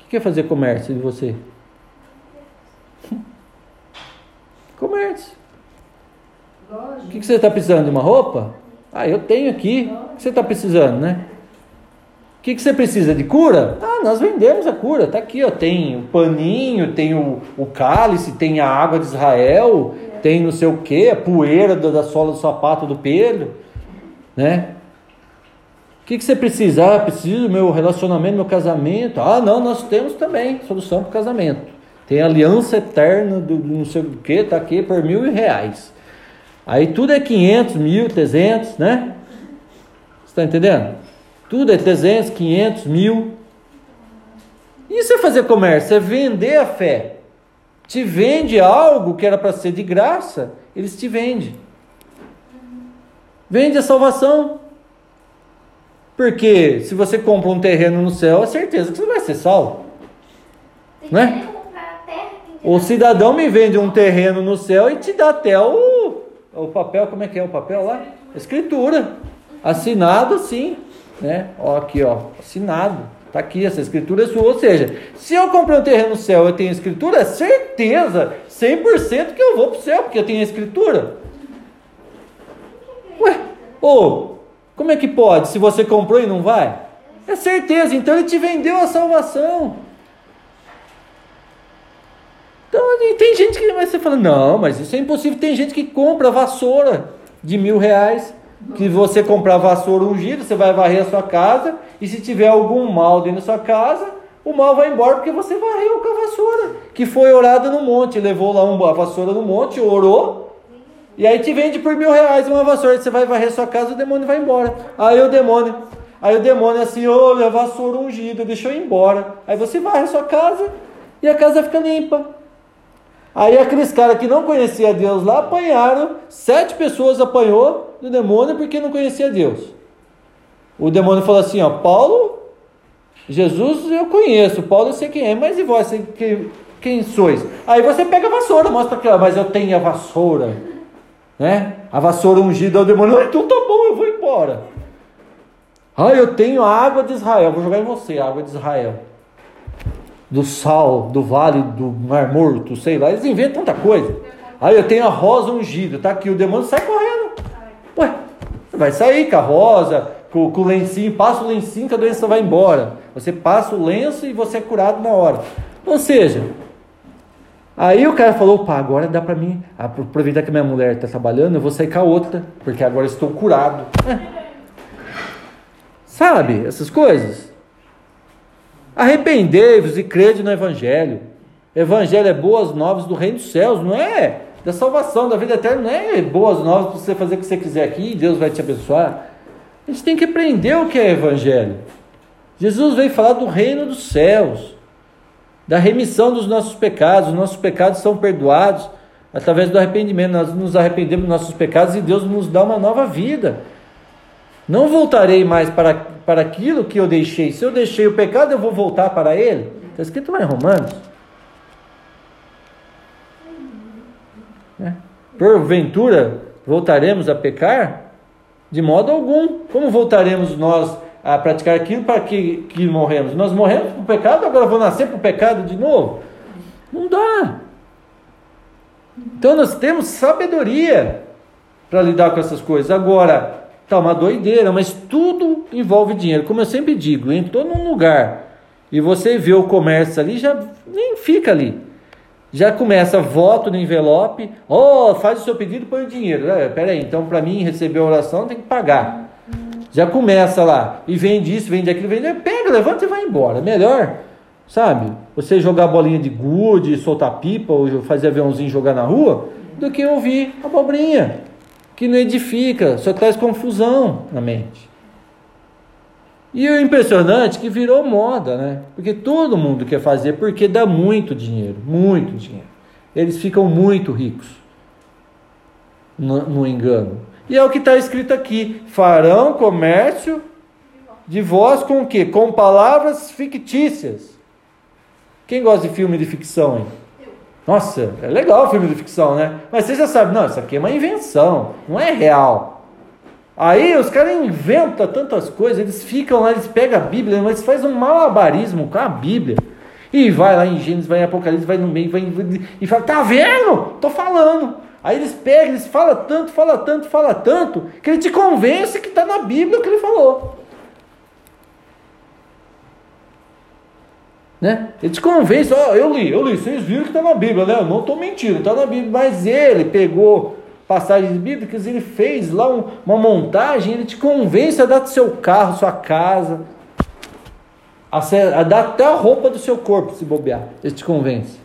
Que é fazer comércio de você? [LAUGHS] Comércio. O que você está precisando de uma roupa? Ah, eu tenho aqui. O que você está precisando, né? O que você precisa de cura? Ah, nós vendemos a cura. Está aqui, ó. Tem o paninho, tem o, o cálice, tem a água de Israel, tem não sei o que, a poeira da, da sola do sapato do Pedro, né? Que, que você precisa? Ah, preciso do meu relacionamento, meu casamento. Ah, não, nós temos também solução para o casamento. Tem aliança eterna do, do não sei o que, tá aqui por mil reais. Aí tudo é 500, mil, 300, né? Você está entendendo? Tudo é 300, 500, mil. Isso é fazer comércio, é vender a fé. Te vende algo que era para ser de graça, eles te vendem. Vende a salvação. Porque se você compra um terreno no céu, é certeza que você vai ser salvo. Tem Né? O cidadão me vende um terreno no céu e te dá até o, o papel, como é que é o papel lá? Escritura. Assinado assim, né? Ó, aqui, ó, assinado. Tá aqui, essa escritura é sua. Ou seja, se eu comprei um terreno no céu e eu tenho escritura, é certeza, 100% que eu vou pro céu, porque eu tenho escritura. Ué, ô, como é que pode? Se você comprou e não vai? É certeza, então ele te vendeu a salvação. Então, tem gente que vai você fala, não, mas isso é impossível. Tem gente que compra vassoura de mil reais. Que você comprar vassoura ungida, você vai varrer a sua casa. E se tiver algum mal dentro da sua casa, o mal vai embora porque você varreu com a vassoura. Que foi orada no monte. Levou lá uma vassoura no monte, orou. E aí te vende por mil reais uma vassoura. Você vai varrer sua casa, o demônio vai embora. Aí o demônio. Aí o demônio assim, olha, vassoura ungida, deixou ir embora. Aí você varre sua casa e a casa fica limpa. Aí aqueles caras que não conheciam Deus lá apanharam, sete pessoas apanhou do demônio porque não conhecia Deus. O demônio falou assim, ó, Paulo, Jesus eu conheço, Paulo eu sei quem é, mas e vós, quem, quem sois? Aí você pega a vassoura, mostra ó, mas eu tenho a vassoura, né? A vassoura ungida, o demônio, ah, então tá bom, eu vou embora. Ah, eu tenho a água de Israel, vou jogar em você a água de Israel. do sal, do vale do mar morto, sei lá, eles inventam tanta coisa. Aí eu tenho a rosa ungida, tá aqui, o demônio sai correndo. Ué, vai sair com a rosa, com, com o lencinho, passa o lencinho que a doença vai embora. Você passa o lenço e você é curado na hora. Ou seja, aí o cara falou, pá, agora dá para mim aproveitar que minha mulher está trabalhando, eu vou sair com a outra, porque agora estou curado. É. Sabe, essas coisas? Arrependei-vos e crede no Evangelho. Evangelho é boas novas do reino dos céus, não é da salvação, da vida eterna, não é boas novas para você fazer o que você quiser aqui Deus vai te abençoar. A gente tem que aprender o que é Evangelho. Jesus veio falar do reino dos céus, da remissão dos nossos pecados. Os nossos pecados são perdoados através do arrependimento. Nós nos arrependemos dos nossos pecados e Deus nos dá uma nova vida. Não voltarei mais para, para aquilo que eu deixei. Se eu deixei o pecado, eu vou voltar para ele. Está escrito lá em Romanos. É. Porventura voltaremos a pecar? De modo algum. Como voltaremos nós a praticar aquilo para que, que morremos? Nós morremos para o pecado, agora vou nascer para o pecado de novo? Não dá. Então nós temos sabedoria para lidar com essas coisas. Agora, tá uma doideira, mas tudo envolve dinheiro. Como eu sempre digo, entrou num lugar e você vê o comércio ali, já nem fica ali. Já começa voto no envelope, oh, faz o seu pedido, põe o dinheiro. É, peraí, então para mim receber a oração tem que pagar. Já começa lá, e vende isso, vende aquilo, vende, pega, levanta e vai embora. Melhor, sabe? Você jogar bolinha de gude, soltar pipa, ou fazer aviãozinho jogar na rua, do que ouvir abobrinha, que não edifica, só traz confusão na mente. E o impressionante é que virou moda, né? Porque todo mundo quer fazer porque dá muito dinheiro, muito dinheiro. Eles ficam muito ricos no, no engano. E é o que está escrito aqui: farão comércio de vós com o quê? Com palavras fictícias. Quem gosta de filme de ficção, hein? Nossa, é legal o filme de ficção, né? Mas você já sabe, não, isso aqui é uma invenção, não é real. Aí os caras inventam tantas coisas, eles ficam lá, eles pegam a Bíblia, mas fazem um malabarismo com a Bíblia. E vai lá em Gênesis, vai em Apocalipse, vai no meio, vai em, e fala, tá vendo? Tô falando. Aí eles pegam, eles falam tanto, falam tanto, falam tanto, que ele te convence que está na Bíblia o que ele falou. Né? Ele te convence, ó, eu li, eu li, vocês viram que está na Bíblia, né? Eu não estou mentindo, está na Bíblia, mas ele pegou passagens bíblicas, ele fez lá um, uma montagem, ele te convence a dar seu carro, sua casa, a, a dar até a roupa do seu corpo, se bobear. Ele te convence.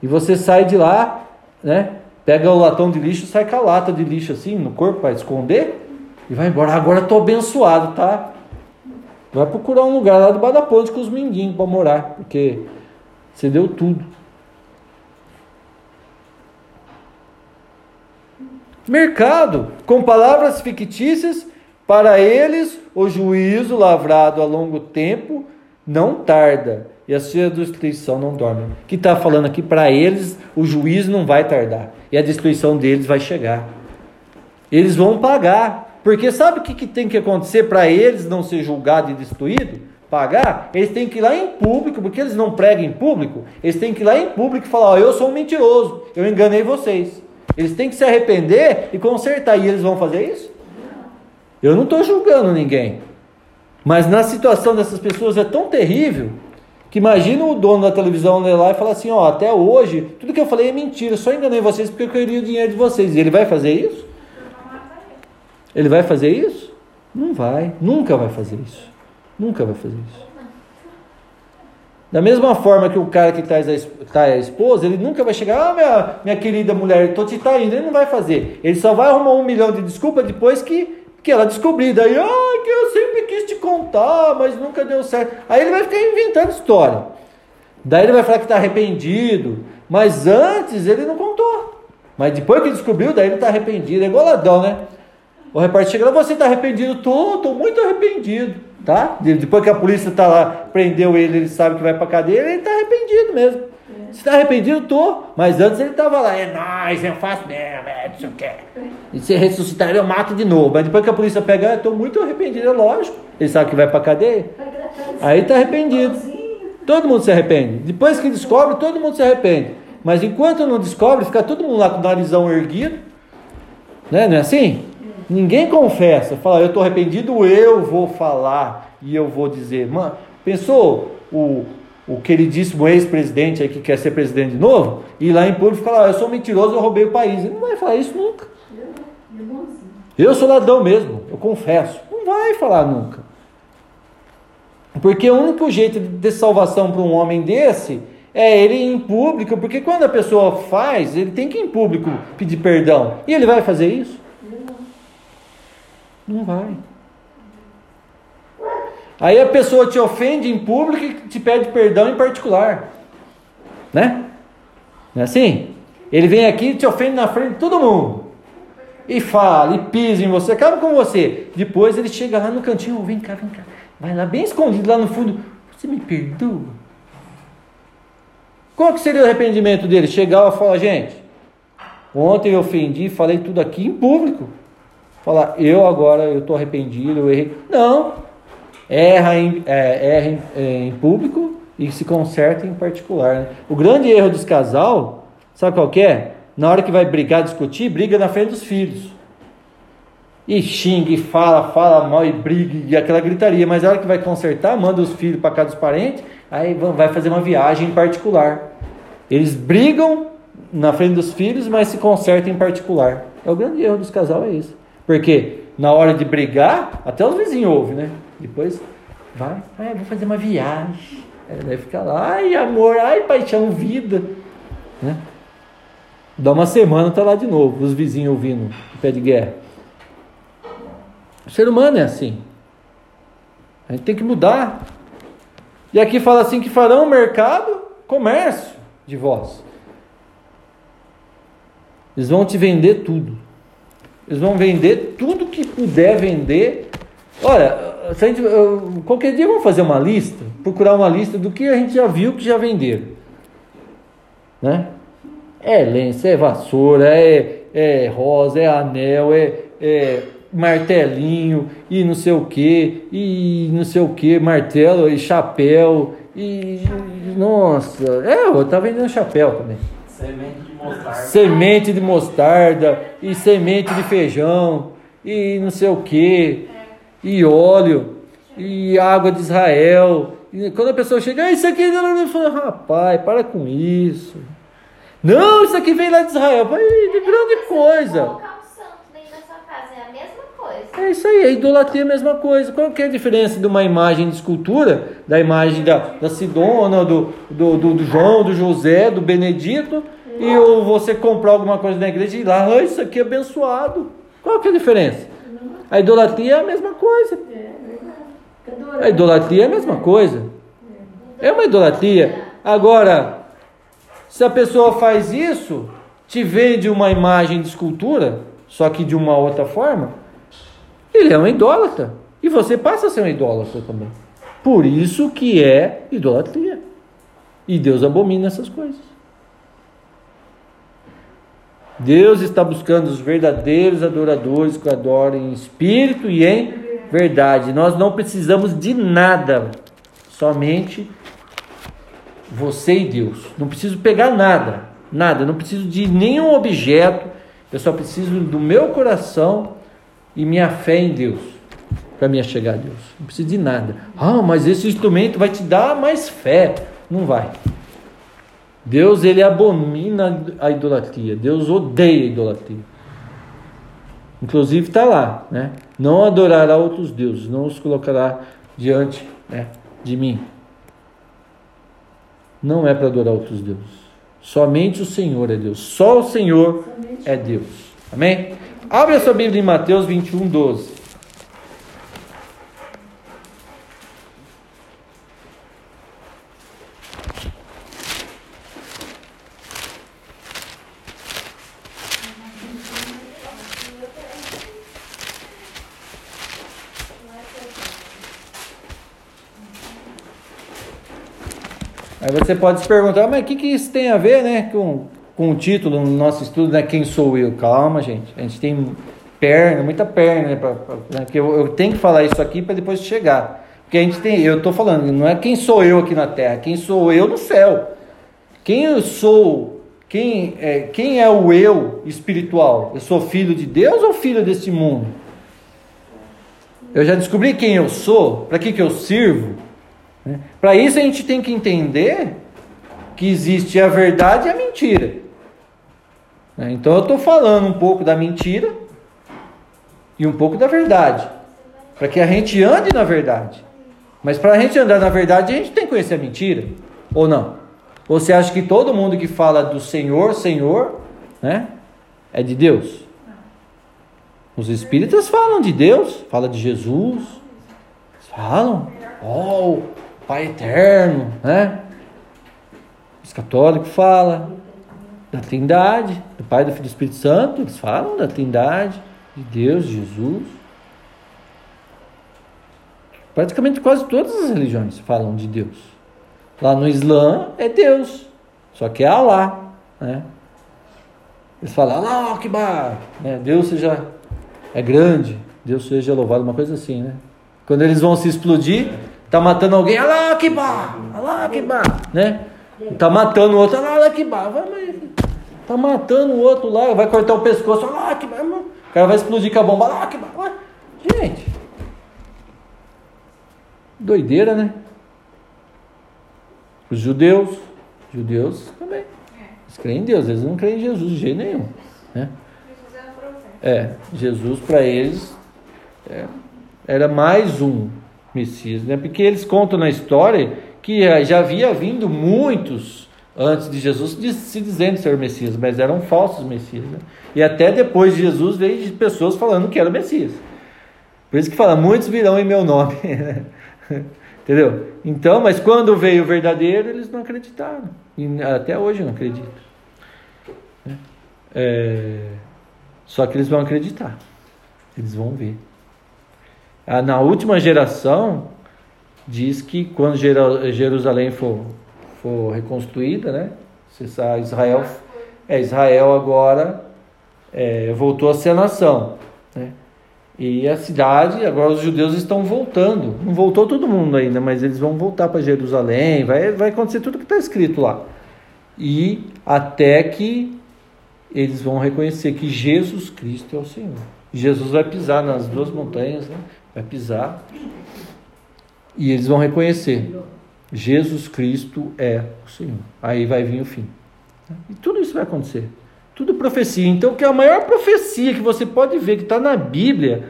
E você sai de lá, né? Pega o latão de lixo, sai com a lata de lixo assim no corpo para esconder e vai embora. Agora estou abençoado, tá? Vai procurar um lugar lá do da ponte com os minguinhos para morar, porque você deu tudo. Mercado, com palavras fictícias, para eles o juízo lavrado a longo tempo não tarda e a sua destruição não dorme. Que está falando aqui? Para eles o juízo não vai tardar e a destruição deles vai chegar. Eles vão pagar, porque sabe o que, que tem que acontecer para eles não ser julgado e destruído? Pagar? Eles têm que ir lá em público, porque eles não pregam em público, eles têm que ir lá em público e falar: eu sou um mentiroso, eu enganei vocês. Eles têm que se arrepender e consertar. E eles vão fazer isso? Eu não estou julgando ninguém. Mas na situação dessas pessoas é tão terrível que imagina o dono da televisão lá e falar assim: ó, até hoje, tudo que eu falei é mentira, só enganei vocês porque eu queria o dinheiro de vocês. E ele vai fazer isso? Ele vai fazer isso? Não vai, nunca vai fazer isso. Nunca vai fazer isso. Da mesma forma que o cara que traz a, traz a esposa, ele nunca vai chegar, ah, minha, minha querida mulher, estou te traindo. Ele não vai fazer. Ele só vai arrumar um milhão de desculpas depois que, que ela descobrir. Daí, ah, que eu sempre quis te contar, mas nunca deu certo. Aí ele vai ficar inventando história. Daí ele vai falar que está arrependido. Mas antes ele não contou. Mas depois que descobriu, daí ele está arrependido. É igual ladrão, né? O repórter chega lá, você está arrependido? Tô, tô muito arrependido. Tá? Depois que a polícia tá lá, prendeu ele, ele sabe que vai pra cadeia, ele tá arrependido mesmo. É. Você tá arrependido? Tô. Mas antes ele tava lá, é nóis, eu faço mesmo, é isso que E se ressuscitar, eu mato de novo. Mas depois que a polícia pega, eu tô muito arrependido, é lógico. Ele sabe que vai pra cadeia. Aí tá arrependido. Todo mundo se arrepende. Depois que descobre, todo mundo se arrepende. Mas enquanto não descobre, fica todo mundo lá com o narizão erguido. Né? Não é assim? Ninguém confessa. Fala, eu estou arrependido, eu vou falar e eu vou dizer. Mano, pensou o, o queridíssimo ex-presidente aí que quer ser presidente de novo? E lá em público falar, eu sou mentiroso, eu roubei o país. Ele não vai falar isso nunca. Eu sou ladrão mesmo, eu confesso. Não vai falar nunca. Porque o único jeito de salvação para um homem desse é ele ir em público, porque quando a pessoa faz, ele tem que ir em público pedir perdão. E ele vai fazer isso? Não vai. Aí a pessoa te ofende em público e te pede perdão em particular. Né? Não é assim? Ele vem aqui e te ofende na frente de todo mundo. E fala, e pisa em você, acaba com você. Depois ele chega lá no cantinho, vem cá, vem cá. Vai lá bem escondido lá no fundo. Você me perdoa? Qual que seria o arrependimento dele? Chegar e falar, gente, ontem eu ofendi, falei tudo aqui em público. Falar, eu agora eu estou arrependido, eu errei. Não. Erra em, é, erra em, é, em, público e se conserta em particular. Né? O grande erro dos casal, sabe qual é? Na hora que vai brigar, discutir, briga na frente dos filhos. E xinga, e fala, fala mal, e briga, e aquela gritaria. Mas na hora que vai consertar, manda os filhos para casa dos parentes, aí vai fazer uma viagem em particular. Eles brigam na frente dos filhos, mas se consertam em particular. É o grande erro dos casal, é isso. Porque na hora de brigar, até os vizinhos ouvem, né? Depois vai, ah, vou fazer uma viagem. Aí daí fica lá, ai amor, ai paixão, vida. Né? Dá uma semana, tá lá de novo, os vizinhos ouvindo o pé de guerra. O ser humano é assim. A gente tem que mudar. E aqui fala assim que farão mercado, comércio de vós. Eles vão te vender tudo. Eles vão vender tudo que puder vender. Olha, se a gente, qualquer dia vamos fazer uma lista, procurar uma lista do que a gente já viu que já venderam. Né? É lenço, é vassoura, é, é rosa, é anel, é, é martelinho e não sei o que, e não sei o que, martelo e chapéu, e nossa, é, eu tava vendendo chapéu também. Semente de mostarda. Semente de mostarda, e semente de feijão, e não sei o que, e óleo, e água de Israel. E quando a pessoa chega, ah, isso aqui, eu falo, rapaz, para com isso. Não, isso aqui vem lá de Israel, de grande coisa. É isso aí, a idolatria é a mesma coisa. Qual que é a diferença de uma imagem de escultura, da imagem da, da Sidona, do, do, do, do João, do José, do Benedito, e ou você comprar alguma coisa na igreja e ir lá, ah, isso aqui é abençoado. Qual que é a diferença? A idolatria é a mesma coisa. A idolatria é a mesma coisa. É uma idolatria. Agora, se a pessoa faz isso, te vende uma imagem de escultura, só que de uma outra forma, ele é um idólatra. E você passa a ser um idólatra também. Por isso que é idolatria. E Deus abomina essas coisas. Deus está buscando os verdadeiros adoradores que adorem em espírito e em verdade. Nós não precisamos de nada, somente você e Deus. Não preciso pegar nada, nada. Não preciso de nenhum objeto. Eu só preciso do meu coração e minha fé em Deus para me chegar a Deus. Não precisa de nada. Ah, mas esse instrumento vai te dar mais fé. Não vai. Deus ele abomina a idolatria. Deus odeia a idolatria. Inclusive está lá, né? Não adorará outros deuses, não os colocará diante né, de mim. Não é para adorar outros deuses. Somente o Senhor é Deus. Só o Senhor é Deus. Amém? Abre a sua Bíblia em Mateus 21, 12. Aí você pode se perguntar, mas o que, que isso tem a ver né, com, com o título no nosso estudo, né? Quem sou eu? Calma, gente. A gente tem perna, muita perna, né? Pra, pra, né? eu, eu tenho que falar isso aqui para depois chegar. Porque a gente tem, eu estou falando, não é quem sou eu aqui na terra, quem sou eu no céu. Quem eu sou, quem é, quem é o eu espiritual? Eu sou filho de Deus ou filho deste mundo? Eu já descobri quem eu sou, para que, que eu sirvo. Né? Para isso a gente tem que entender que existe a verdade e a mentira. Né? Então eu estou falando um pouco da mentira e um pouco da verdade, para que a gente ande na verdade. Mas para a gente andar na verdade, a gente tem que conhecer a mentira, ou não? Ou você acha que todo mundo que fala do Senhor, Senhor, né, é de Deus? Os espíritas falam de Deus, falam de Jesus, falam, oh, Pai eterno, né? Os católicos falam da Trindade, do Pai, do Filho e do Espírito Santo, eles falam da Trindade, de Deus, de Jesus. Praticamente quase todas as religiões falam de Deus. Lá no Islã é Deus, só que é Allah, né? Eles falam Allah Akbar, né? Deus seja é grande, Deus seja louvado, uma coisa assim, né? Quando eles vão se explodir, tá matando alguém, Allah Akbar, Allah Akbar, né? Tá matando o outro, Allah Akbar, vai, mas tá matando o outro lá, vai cortar o pescoço, Allah Akbar, o cara vai explodir com a bomba, Allah Akbar, gente, doideira, né? Os judeus, judeus também, eles creem em Deus, eles não creem em Jesus de jeito nenhum, né? É, Jesus para eles é, era mais um Messias, né? Porque eles contam na história que já havia vindo muitos antes de Jesus se dizendo ser Messias, mas eram falsos Messias. Né? E até depois de Jesus veio de pessoas falando que era Messias. Por isso que fala, muitos virão em meu nome. [LAUGHS] Entendeu? Então, mas quando veio o verdadeiro, eles não acreditaram. E até hoje não acreditam. É... Só que eles vão acreditar. Eles vão ver. Ah, na última geração, diz que quando Jerusalém for, for reconstruída, né? Israel, é, Israel agora é, voltou a ser a nação. Né? E a cidade, agora os judeus estão voltando. Não voltou todo mundo ainda, mas eles vão voltar para Jerusalém. Vai, vai acontecer tudo que está escrito lá. E até que eles vão reconhecer que Jesus Cristo é o Senhor. Jesus vai pisar nas duas montanhas, né? Vai pisar, e eles vão reconhecer: Jesus Cristo é o Senhor. Aí vai vir o fim. E tudo isso vai acontecer. Tudo profecia. Então, que a maior profecia que você pode ver que está na Bíblia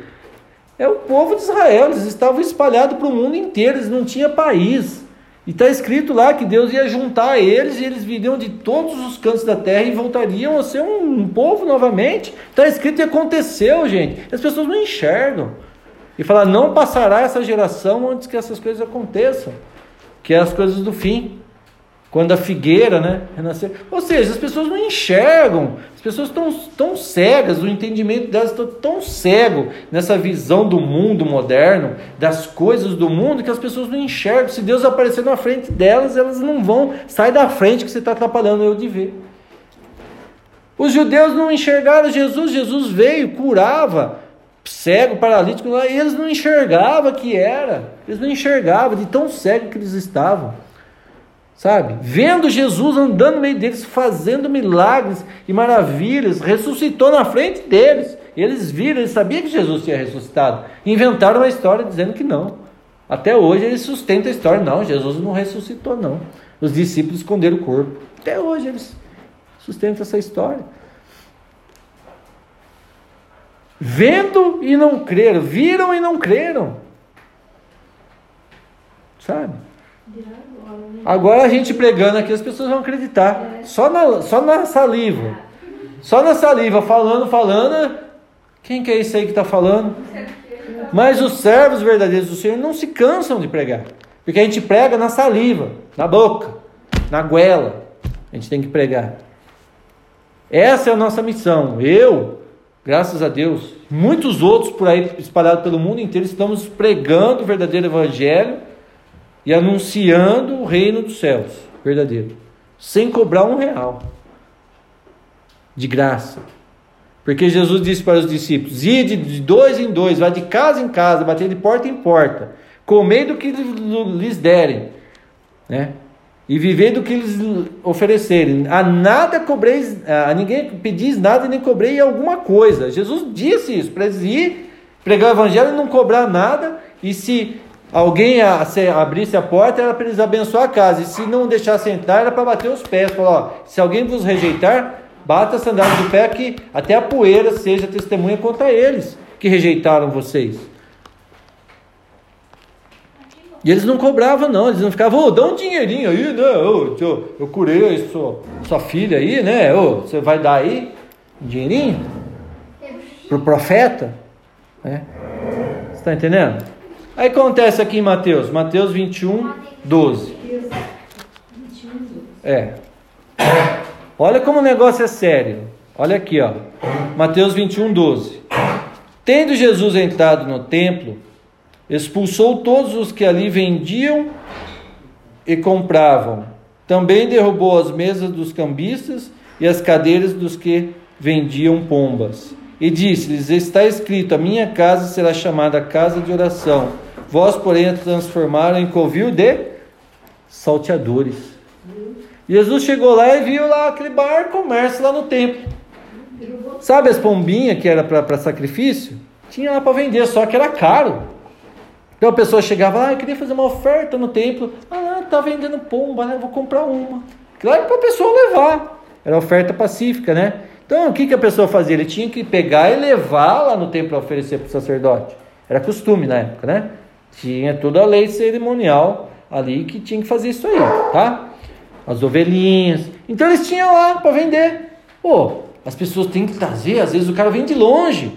é o povo de Israel. Eles estavam espalhados para o mundo inteiro, eles não tinham país. E está escrito lá que Deus ia juntar eles e eles viriam de todos os cantos da terra e voltariam a ser um, um povo novamente. Está escrito e aconteceu, gente. As pessoas não enxergam. E fala, não passará essa geração antes que essas coisas aconteçam. Que é as coisas do fim quando a figueira né, renascer. Ou seja, as pessoas não enxergam, as pessoas estão tão cegas, o entendimento delas está tão cego nessa visão do mundo moderno, das coisas do mundo, que as pessoas não enxergam. Se Deus aparecer na frente delas, elas não vão, sai da frente que você está atrapalhando eu de ver. Os judeus não enxergaram Jesus, Jesus veio, curava, cego, paralítico, e eles não enxergavam que era, eles não enxergavam de tão cego que eles estavam sabe? Vendo Jesus andando no meio deles, fazendo milagres e maravilhas, ressuscitou na frente deles. Eles viram, eles sabiam que Jesus tinha ressuscitado. Inventaram uma história dizendo que não. Até hoje eles sustentam a história, não, Jesus não ressuscitou, não. Os discípulos esconderam o corpo. Até hoje eles sustentam essa história. Vendo e não creram, viram e não creram. Sabe? Agora a gente pregando aqui, as pessoas vão acreditar. Só na, só na saliva. Só na saliva, falando, falando. Quem que é esse aí que está falando? Mas os servos verdadeiros do Senhor não se cansam de pregar. Porque a gente prega na saliva, na boca, na goela. A gente tem que pregar. Essa é a nossa missão. Eu, graças a Deus, muitos outros por aí espalhados pelo mundo inteiro, estamos pregando o verdadeiro evangelho e anunciando o reino dos céus verdadeiro, sem cobrar um real, de graça. Porque Jesus disse para os discípulos: ide de dois em dois, vai de casa em casa, bater de porta em porta, comei do que lhes derem, né? E vivei do que lhes oferecerem. A nada cobreis, a ninguém pedis nada e nem cobrei alguma coisa. Jesus disse isso, para eles ir pregar o evangelho e não cobrar nada, e se alguém abrisse a porta, era para eles abençoar a casa, e se não deixasse entrar, era para bater os pés. Falar, ó, se alguém vos rejeitar, bata a sandália do pé, que até a poeira seja testemunha contra eles, que rejeitaram vocês. E eles não cobravam, não, eles não ficavam, ô, oh, dá um dinheirinho aí, né? Eu, eu curei a sua, sua filha aí, né? Oh, você vai dar aí um dinheirinho para o profeta? Né? Você está entendendo? Aí acontece aqui em Mateus, Mateus 21, 12. É. Olha como o negócio é sério. Olha aqui, ó. Mateus 21, 12. Tendo Jesus entrado no templo, expulsou todos os que ali vendiam e compravam. Também derrubou as mesas dos cambistas e as cadeiras dos que vendiam pombas. E disse-lhes: Está escrito: A minha casa será chamada casa de oração. Vós, porém, a transformaram em covil de salteadores. Jesus chegou lá e viu lá aquele bar comércio lá no templo. Sabe as pombinhas que era para sacrifício? Tinha lá para vender, só que era caro. Então a pessoa chegava ah, eu queria fazer uma oferta no templo. Ah, tá vendendo pomba, né? Vou comprar uma. Claro para a pessoa levar. Era oferta pacífica, né? Então o que, que a pessoa fazia? Ele tinha que pegar e levar lá no templo para oferecer para o sacerdote. Era costume na época, né? Tinha toda a lei cerimonial ali que tinha que fazer isso aí, tá? As ovelhinhas. Então eles tinham lá para vender. Pô, as pessoas têm que trazer, às vezes o cara vem de longe.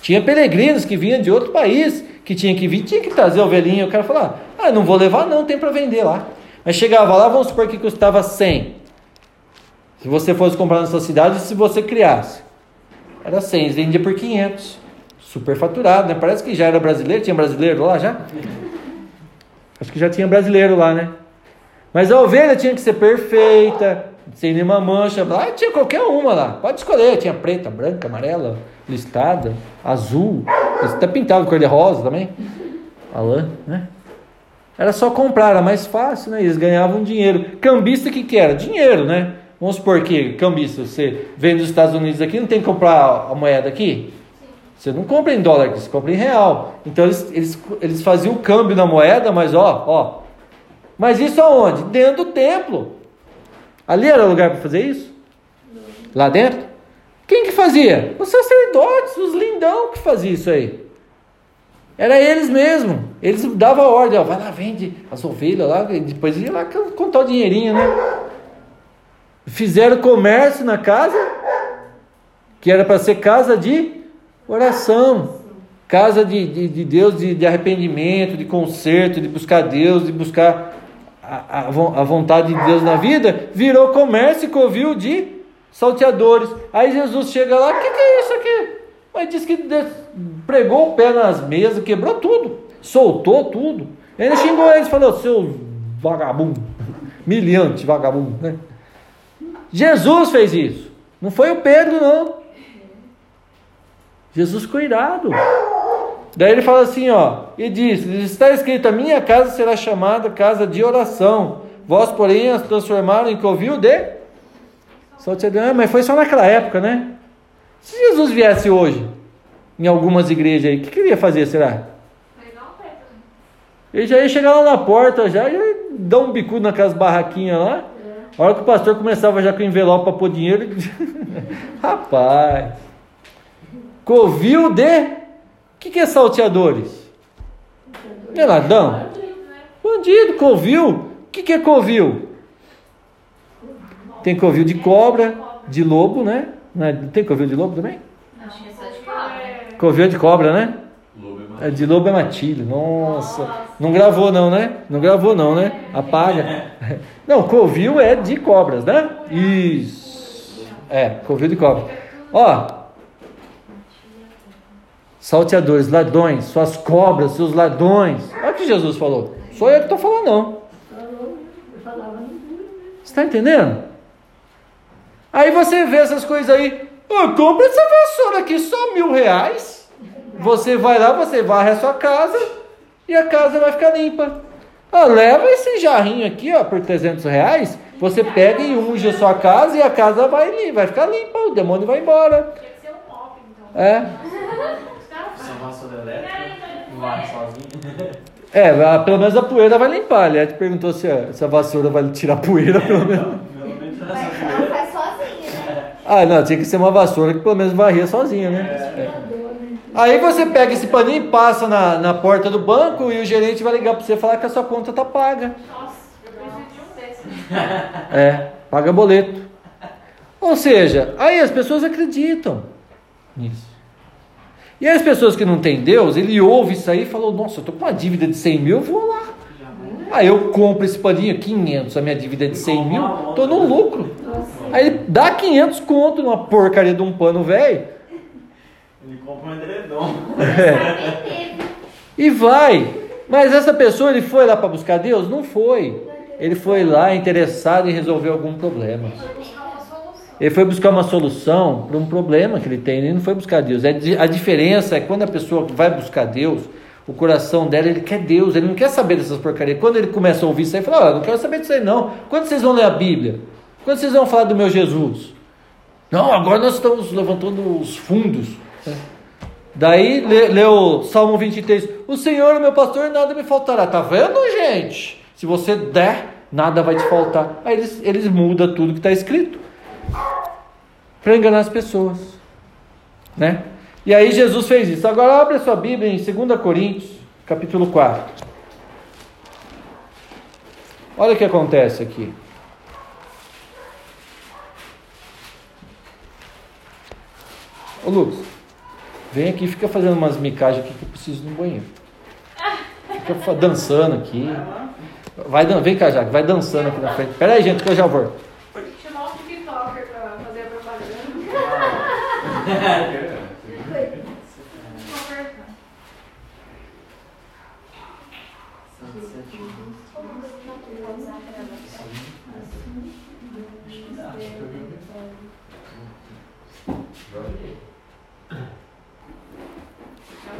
Tinha peregrinos que vinham de outro país que tinha que vir, tinha que trazer ovelhinha. O cara falava, ah, não vou levar, não, tem para vender lá. Mas chegava lá, vamos supor que custava 100. Se você fosse comprar na sua cidade, se você criasse, era 100, eles vendiam por 500. Super faturado, né? Parece que já era brasileiro, tinha brasileiro lá já? Acho que já tinha brasileiro lá, né? Mas a ovelha tinha que ser perfeita, sem nenhuma mancha. Lá tinha qualquer uma lá. Pode escolher. Tinha preta, branca, amarela, listada, azul. Até pintado cor de rosa também. A lã, né? Era só comprar, era mais fácil, né? Eles ganhavam dinheiro. Cambista, o que, que era? Dinheiro, né? Vamos supor que cambista, você vem dos Estados Unidos aqui, não tem que comprar a moeda aqui? Você não compra em dólar, você compra em real. Então eles, eles, eles faziam o câmbio na moeda, mas ó, ó. Mas isso aonde? Dentro do templo. Ali era o lugar para fazer isso? Lá dentro? Quem que fazia? Os sacerdotes, os lindão que faziam isso aí. Era eles mesmo. Eles davam a ordem, ó, vai lá, vende as ovelhas lá, depois ia lá contar o dinheirinho, né? Fizeram comércio na casa, que era para ser casa de oração, casa de, de, de Deus, de, de, arrependimento, de conserto, de buscar Deus, de buscar a, a, a vontade de Deus na vida, virou comércio e covil de salteadores. Aí Jesus chega lá, o que, que, é isso aqui? Mas diz que pregou o pé nas mesas, quebrou tudo, soltou tudo. Ele xingou eles, falou, seu vagabundo, miliante vagabundo, né? Jesus fez isso, não foi o Pedro, não. Jesus cuidado. Daí ele fala assim, ó, e diz: está escrito: a minha casa será chamada casa de oração. Vós, porém, as transformaram em covil de só ah, mas foi só naquela época, né? Se Jesus viesse hoje, em algumas igrejas aí, o que queria fazer, será? Ele já ia chegar lá na porta, já ia dar um bicudo naquelas barraquinhas lá. A hora que o pastor começava já com envelope para pôr dinheiro, ele... [LAUGHS] rapaz, covil de. O que, que é salteadores? É ladrão? Bandido, covil. O que, que é covil? Tem covil de cobra, de lobo, né? Não é, tem covil de lobo também? Acho que é só de cobra. Covil de cobra, né? É de lobo é matilha. Nossa. Nossa. Não gravou não, né? Não gravou não, né? Apaga. [LAUGHS] Não, covil é de cobras, né? Isso. É, covil de cobra. Ó. Salteadores, ladrões, suas cobras, seus ladrões. Olha o que Jesus falou. Sou eu que estou falando, não. Você está entendendo? Aí você vê essas coisas aí. Oh, compra essa vassoura aqui, só mil reais. Você vai lá, você varre a sua casa e a casa vai ficar limpa. Ah, leva esse jarrinho aqui, ó, por 300 reais. Você pega e unge a sua casa e a casa vai, vai ficar limpa. O demônio vai embora. Tinha que ser um mop, então. É. [LAUGHS] Essa vassoura elétrica, vai sozinho. [LAUGHS] É, a- pelo menos a poeira vai limpar. Aliás, te perguntou se a, se a vassoura vai tirar a poeira, pelo menos. Pelo menos essa Mas ela faz sozinha, né? Ah, não, tinha que ser uma vassoura que pelo menos varria sozinha, né? É. Aí você pega esse paninho, passa na, na porta do banco e o gerente vai ligar para você e falar que a sua conta tá paga. Nossa, eu um. É, paga boleto. Ou seja, aí as pessoas acreditam nisso. E as pessoas que não têm Deus, ele ouve isso aí e falou, nossa, eu tô com uma dívida de 100 mil, eu vou lá. Aí eu compro esse paninho, 500, a minha dívida é de 100 mil, tô no lucro. Aí ele dá 500 conto numa porcaria de um pano velho Ele compra um edredom. [LAUGHS] e vai. Mas essa pessoa, ele foi lá para buscar Deus? Não foi. Ele foi lá interessado em resolver algum problema. Buscar uma solução. Ele foi buscar uma solução para um problema que ele tem, ele não foi buscar Deus. É A diferença é quando a pessoa vai buscar Deus, o coração dela, ele quer Deus, ele não quer saber dessas porcarias. Quando ele começa a ouvir isso aí, ele fala: "Ó, eu não quero saber disso aí não. Quando vocês vão ler a Bíblia? Quando vocês vão falar do meu Jesus? Não, agora nós estamos levantando os fundos. Daí o Salmo 23: O Senhor é meu pastor, nada me faltará. Tá vendo, gente? Se você der, nada vai te faltar. Aí eles, eles mudam tudo que está escrito para enganar as pessoas, né? E aí Jesus fez isso. Agora abre a sua Bíblia em 2 Coríntios, capítulo 4. Olha o que acontece aqui. Ô Lucas, vem aqui, fica fazendo umas micagens aqui que eu preciso no banheiro. Fica dançando aqui. Vai, dan- vem cá, Jaque, vai dançando aqui na frente. Pera aí, gente, que eu já vou. Chamar um TikToker pra fazer a propaganda. [LAUGHS] [LAUGHS]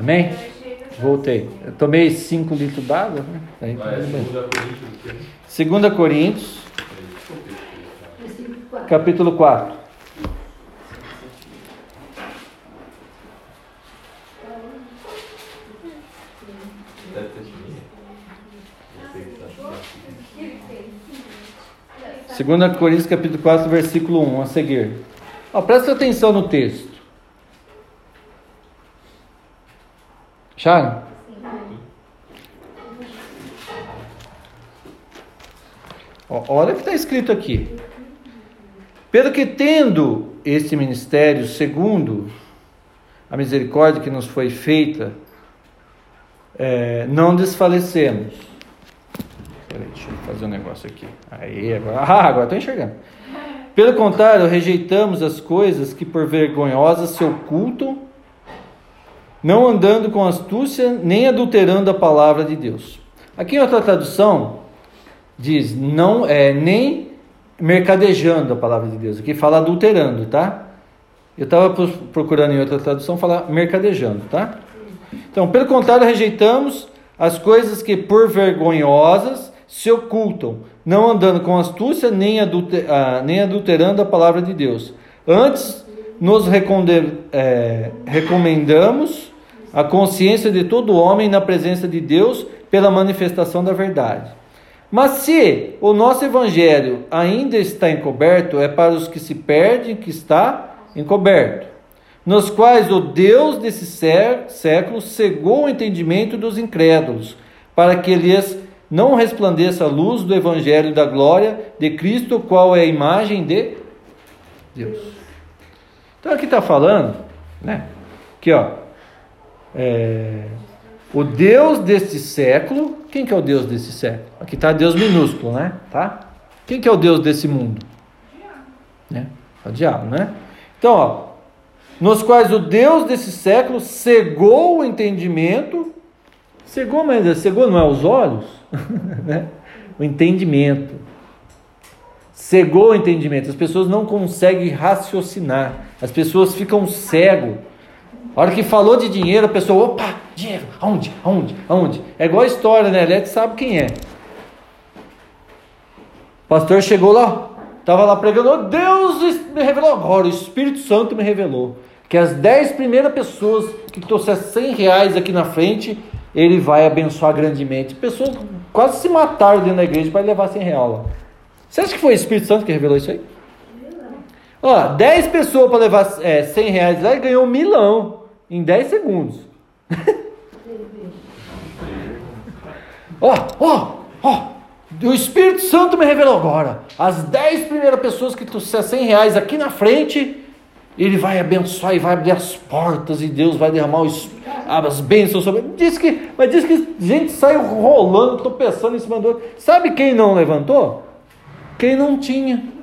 Amém? Voltei. Eu tomei 5 litros d'água, né? Aí, Vai, tudo bem. segunda Coríntios, 2 Coríntios, capítulo 4. deve ter sumido. Não sei se tá 2 Coríntios capítulo 4, versículo 1, a seguir. Ó, presta atenção no texto. Acharam? Ó, olha o que está escrito aqui. Pelo que tendo este ministério segundo a misericórdia que nos foi feita, eh, não desfalecemos. Peraí, deixa eu fazer um negócio aqui. Aí, agora. [LAUGHS] Ah, agora estou enxergando. Pelo contrário, rejeitamos as coisas que por vergonhosas se ocultam, não andando com astúcia, nem adulterando a palavra de Deus. Aqui em outra tradução diz não é nem mercadejando a palavra de Deus. Aqui fala adulterando, tá? Eu estava procurando em outra tradução falar mercadejando, tá? Então, pelo contrário, rejeitamos as coisas que por vergonhosas se ocultam, não andando com astúcia nem, adulte- ah, nem adulterando a palavra de Deus. Antes, nos eh, recomendamos a consciência de todo homem na presença de Deus pela manifestação da verdade. Mas se o nosso evangelho ainda está encoberto, é para os que se perdem que está encoberto, nos quais o Deus desse sé- século cegou o entendimento dos incrédulos, para que lhes não resplandeça a luz do evangelho da glória de Cristo, qual é a imagem de Deus. Então aqui está falando, né? Aqui ó, é, o Deus deste século, quem que é o Deus desse século? Aqui está Deus minúsculo, né? Tá? Quem que é o Deus desse mundo? Né? É o diabo, né? Então, ó, nos quais o Deus desse século cegou o entendimento, cegou, mas cegou não é os olhos, [LAUGHS] né? O entendimento. Cegou o entendimento. As pessoas não conseguem raciocinar. As pessoas ficam cego. A hora que falou de dinheiro, a pessoa, opa, dinheiro, aonde, aonde, aonde? É igual a história, né? Elete sabe quem é. O pastor chegou lá, estava lá pregando, oh, Deus me revelou agora, o Espírito Santo me revelou. Que as dez primeiras pessoas que trouxer 100 reais aqui na frente, ele vai abençoar grandemente. Pessoas quase se mataram dentro da igreja para levar 100 reais. Você acha que foi o Espírito Santo que revelou isso aí? Ó, 10 pessoas para levar é, 100 reais lá e ganhou um milão em 10 segundos. [LAUGHS] Ó, ó, ó. O Espírito Santo me revelou agora. As 10 primeiras pessoas que trouxer 100 reais aqui na frente, ele vai abençoar e vai abrir as portas e Deus vai derramar os, as bênçãos sobre. Diz que, mas diz que gente saiu rolando, tropeçando em cima do outro. Sabe quem não levantou? Quem não tinha.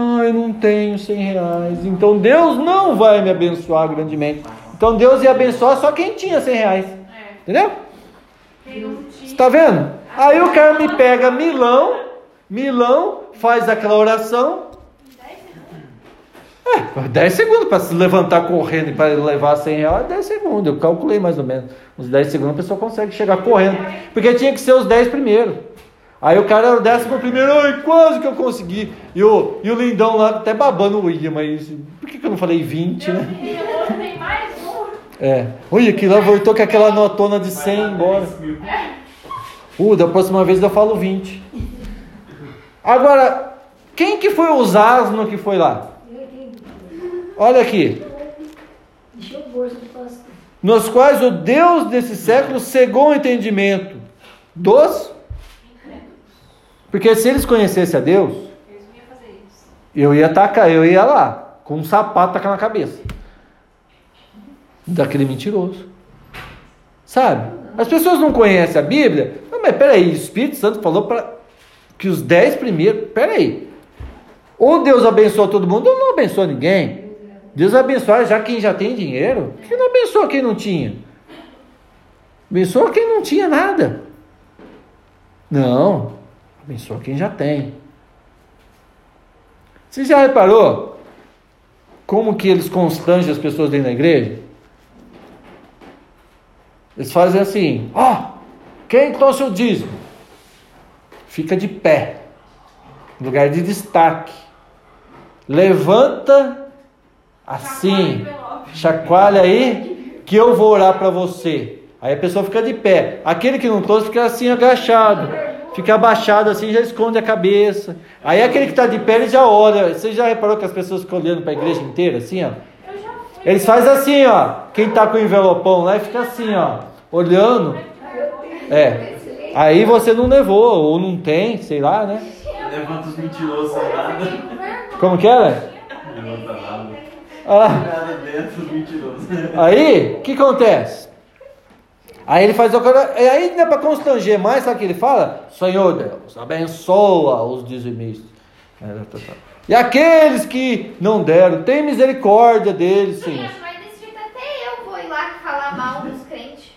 Ah, eu não tenho 100 reais. Então Deus não vai me abençoar grandemente. Então Deus ia abençoar só quem tinha 100 reais. Entendeu? Você está vendo? Aí o cara me pega milão, milão, faz aquela oração. É, 10 segundos para se levantar correndo e para levar 100 reais, 10 segundos. Eu calculei mais ou menos. Uns 10 segundos a pessoa consegue chegar correndo. Porque tinha que ser os 10 primeiros. Aí o cara era o décimo primeiro, ai, quase que eu consegui. E o, e o lindão lá até babando o William, mas por que, que eu não falei 20, né? Tem mais um. É. Olha, que lá voltou com aquela notona de 100 embora. Uh, da próxima vez eu falo 20. Agora, quem que foi os asno que foi lá? Olha aqui. O. Nos quais o Deus desse século cegou o entendimento dos. Porque se eles conhecessem a Deus, eu ia tacar, eu ia lá, com um sapato tacar na cabeça. Daquele mentiroso. Sabe? As pessoas não conhecem a Bíblia. Não, mas peraí, o Espírito Santo falou para que os dez primeiros. Peraí. Ou Deus abençoa todo mundo, ou não abençoa ninguém. Deus abençoa já quem já tem dinheiro. Por que não abençoa quem não tinha? Abençoa quem não tinha nada. Não. Abençoa quem já tem. Você já reparou como que eles constrangem as pessoas dentro da igreja? Eles fazem assim: ó, quem trouxe o dízimo? Fica de pé, lugar de destaque. Levanta assim, chacoalha aí, que eu vou orar para você. Aí a pessoa fica de pé. Aquele que não trouxe fica assim agachado, fica abaixado assim, já esconde a cabeça. Aí aquele que está de pé ele já ora. Você já reparou que as pessoas ficam olhando para a igreja inteira assim, ó? Eles fazem assim, ó. Quem tá com o envelopão lá fica assim, ó, olhando. É. Aí você não levou, ou não tem, sei lá, né? Levanta os mentirosos nada. Como que era? Levanta nada. Ah, Nada dentro dos mentirosos. aí, o que acontece? Aí ele faz o cara. Aí não é para constranger mais, sabe o que ele fala? Senhor Deus, abençoa os dizimistas. E aqueles que não deram, tem misericórdia deles, Senhor. Gente, mas desse jeito até eu vou ir lá falar mal dos crentes.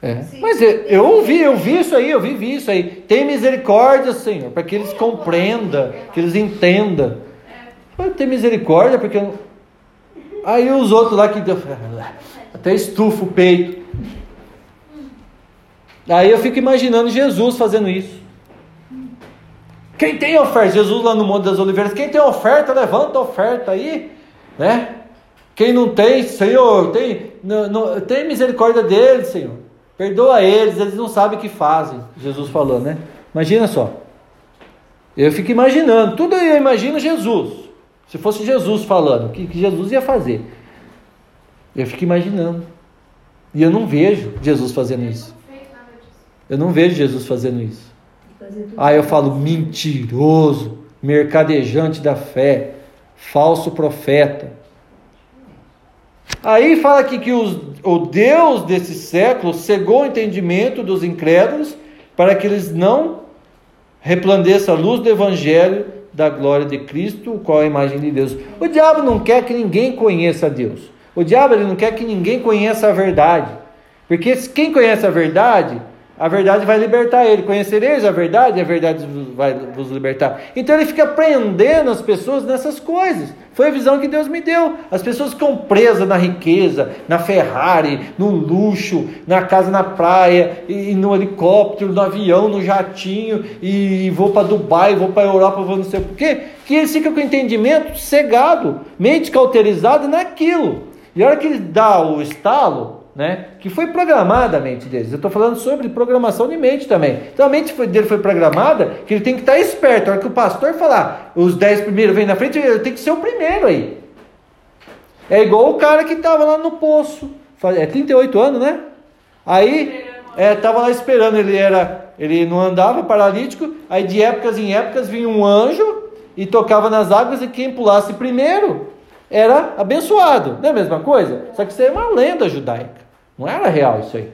É. Mas eu, eu ouvi, eu vi isso aí, eu vivi isso aí. Tem misericórdia, Senhor, para que eles compreendam, que eles entendam. Mas Tem misericórdia, porque. eu Aí os outros lá que. [LAUGHS] Até estufa o peito. Aí eu fico imaginando Jesus fazendo isso. Quem tem oferta? Jesus lá no Monte das Oliveiras. Quem tem oferta, levanta a oferta aí, né? Quem não tem, Senhor, tem, não, não- tem misericórdia deles, Senhor. Perdoa eles, eles não sabem o que fazem. Jesus falou, né? Imagina só. Eu fico imaginando, tudo eu imagino Jesus. Se fosse Jesus falando, o que, que Jesus ia fazer? Eu fico imaginando. E eu não vejo Jesus fazendo isso. Não fez nada disso. Eu não vejo Jesus fazendo isso. Aí eu falo mentiroso, mercadejante da fé, falso profeta. Aí fala aqui que os- o Deus desse século cegou o entendimento dos incrédulos para que eles não resplandeça a luz do evangelho da glória de Cristo, qual é a imagem de Deus. O diabo não quer que ninguém conheça Deus. O diabo ele não quer que ninguém conheça a verdade. Porque se- quem conhece a verdade, a verdade vai libertar ele. Conhecereis a verdade, a verdade vai vos libertar. Então ele fica prendendo as pessoas nessas coisas. Foi a visão que Deus me deu. As pessoas ficam presas na riqueza, na Ferrari, no luxo, na casa na praia, e no helicóptero, no avião, no jatinho, e vou para Dubai, vou para Europa, vou não sei por quê. Que eles ficam com entendimento cegado, mente cauterizada naquilo. E a hora que ele dá o estalo, né, que foi programada a mente deles. Eu estou falando sobre programação de mente também. Então a mente dele foi programada que ele tem que estar esperto. A hora que o pastor falar, os dez primeiros vêm na frente, ele tem que ser o primeiro aí. É igual o cara que estava lá no poço. É 38 anos, né? Aí, é, tava lá esperando, ele era, ele não andava, paralítico, aí de épocas em épocas vinha um anjo e tocava nas águas e quem pulasse primeiro era abençoado. Não é a mesma coisa? Só que isso é uma lenda judaica. Não era real isso aí.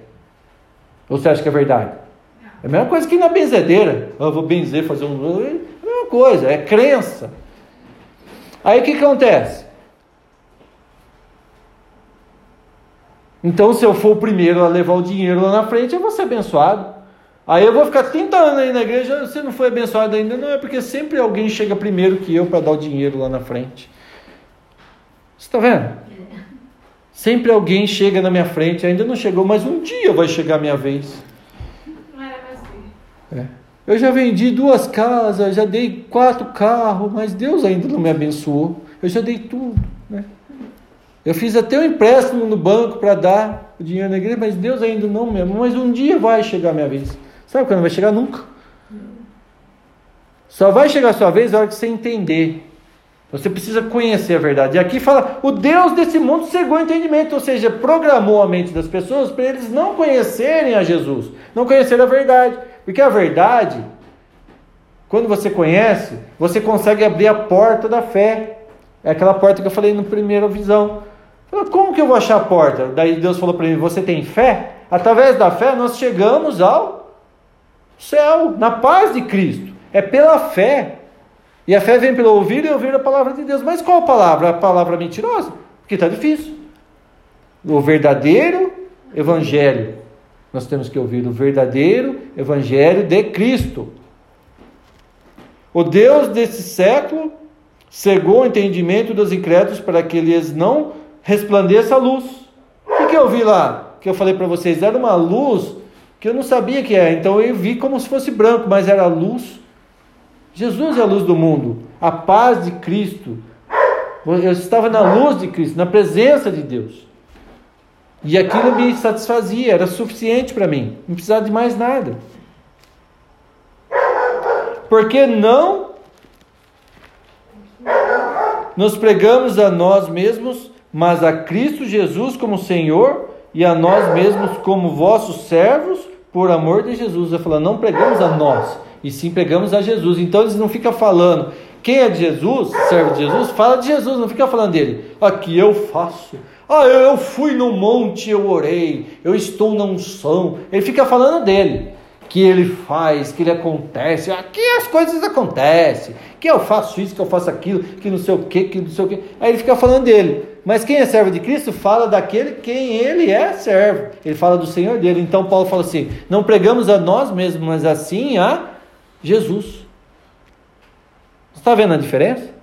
Ou você acha que é verdade? É a mesma coisa que na benzedeira. Ah, Eu vou benzer, fazer um. É a mesma coisa, é crença. Aí o que acontece? Então, se eu for o primeiro a levar o dinheiro lá na frente, eu vou ser abençoado. Aí eu vou ficar 30 anos aí na igreja, você não foi abençoado ainda, não, é porque sempre alguém chega primeiro que eu para dar o dinheiro lá na frente. Você está vendo? Sempre alguém chega na minha frente, ainda não chegou, mas um dia vai chegar a minha vez. Não era ser. É. Eu já vendi duas casas, já dei quatro carros, mas Deus ainda não me abençoou. Eu já dei tudo. Né? Eu fiz até um empréstimo no banco para dar o dinheiro na igreja, mas Deus ainda não me amou. Mas um dia vai chegar a minha vez. Sabe quando vai chegar? Nunca. Só vai chegar a sua vez na hora que você entender. Você precisa conhecer a verdade. E aqui fala: o Deus desse mundo cegou o entendimento, ou seja, programou a mente das pessoas para eles não conhecerem a Jesus, não conhecerem a verdade. Porque a verdade, quando você conhece, você consegue abrir a porta da fé. É aquela porta que eu falei na primeira visão. Como que eu vou achar a porta? Daí Deus falou para mim: Você tem fé? Através da fé nós chegamos ao céu, na paz de Cristo. É pela fé. E a fé vem pelo ouvir e ouvir a palavra de Deus. Mas qual palavra? A palavra mentirosa? Porque está difícil. O verdadeiro evangelho. Nós temos que ouvir o verdadeiro evangelho de Cristo. O Deus desse século cegou o entendimento dos incrédulos para que eles não resplandeça a luz. O que, eu vi lá? Que eu falei para vocês, era uma luz que eu não sabia que era. Então eu vi como se fosse branco, mas era luz. Jesus é a luz do mundo, a paz de Cristo. Eu estava na luz de Cristo, na presença de Deus. E aquilo me satisfazia, era suficiente para mim, não precisava de mais nada. Porque não nos pregamos a nós mesmos, mas a Cristo Jesus como Senhor e a nós mesmos como vossos servos, por amor de Jesus. Eu falo, não pregamos a nós, e sim pregamos a Jesus. Então eles não ficam falando, quem é de Jesus, servo de Jesus, fala de Jesus, não fica falando dele. Aqui eu faço. Ah, eu fui no monte, eu orei, eu estou na unção. Ele fica falando dele que ele faz, que ele acontece, aqui as coisas acontecem, que eu faço isso, que eu faço aquilo, que não sei o que, que não sei o que. Aí ele fica falando dele. Mas quem é servo de Cristo fala daquele quem ele é servo. Ele fala do Senhor dele. Então Paulo fala assim: não pregamos a nós mesmos, mas assim a Jesus. Está vendo a diferença?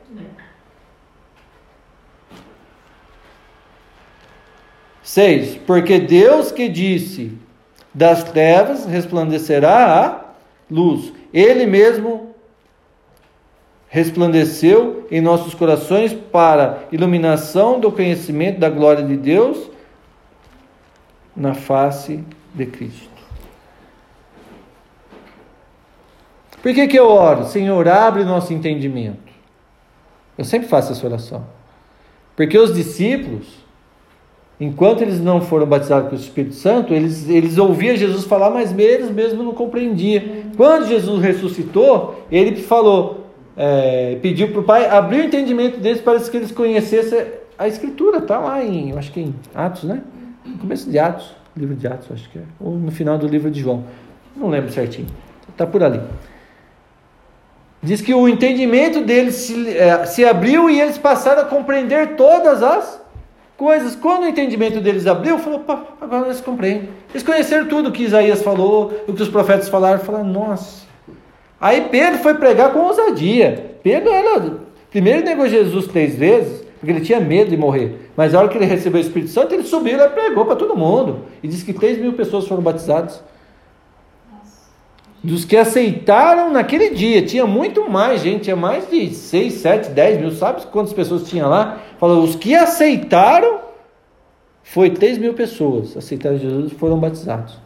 Seis, porque Deus que disse das trevas resplandecerá a luz. Ele mesmo resplandeceu em nossos corações para iluminação do conhecimento da glória de Deus na face de Cristo. Por que, que eu oro? Senhor, abre nosso entendimento. Eu sempre faço essa oração. Porque os discípulos, enquanto eles não foram batizados com o Espírito Santo, eles, eles ouviam Jesus falar, mas eles mesmos não compreendiam. Quando Jesus ressuscitou, ele falou, é, pediu para o Pai abrir o entendimento deles para que eles conhecessem a Escritura. Está lá em, eu acho que em Atos, né? No começo de Atos, livro de Atos, acho que é. Ou no final do livro de João. Não lembro certinho. Está por ali. Diz que o entendimento deles se, é, se abriu e eles passaram a compreender todas as coisas. Quando o entendimento deles abriu, falou, pá, agora eles compreendem. Eles conheceram tudo o que Isaías falou, o que os profetas falaram, falaram, nossa. Aí Pedro foi pregar com ousadia. Pedro era. Primeiro negou Jesus três vezes, porque ele tinha medo de morrer. Mas a hora que ele recebeu o Espírito Santo, ele subiu e pregou para todo mundo. E disse que 3 mil pessoas foram batizadas. Dos que aceitaram naquele dia, tinha muito mais gente, tinha mais de 6, 7, 10 mil, sabe quantas pessoas tinha lá? Falou, os que aceitaram, foi 3 mil pessoas, aceitaram Jesus e foram batizados.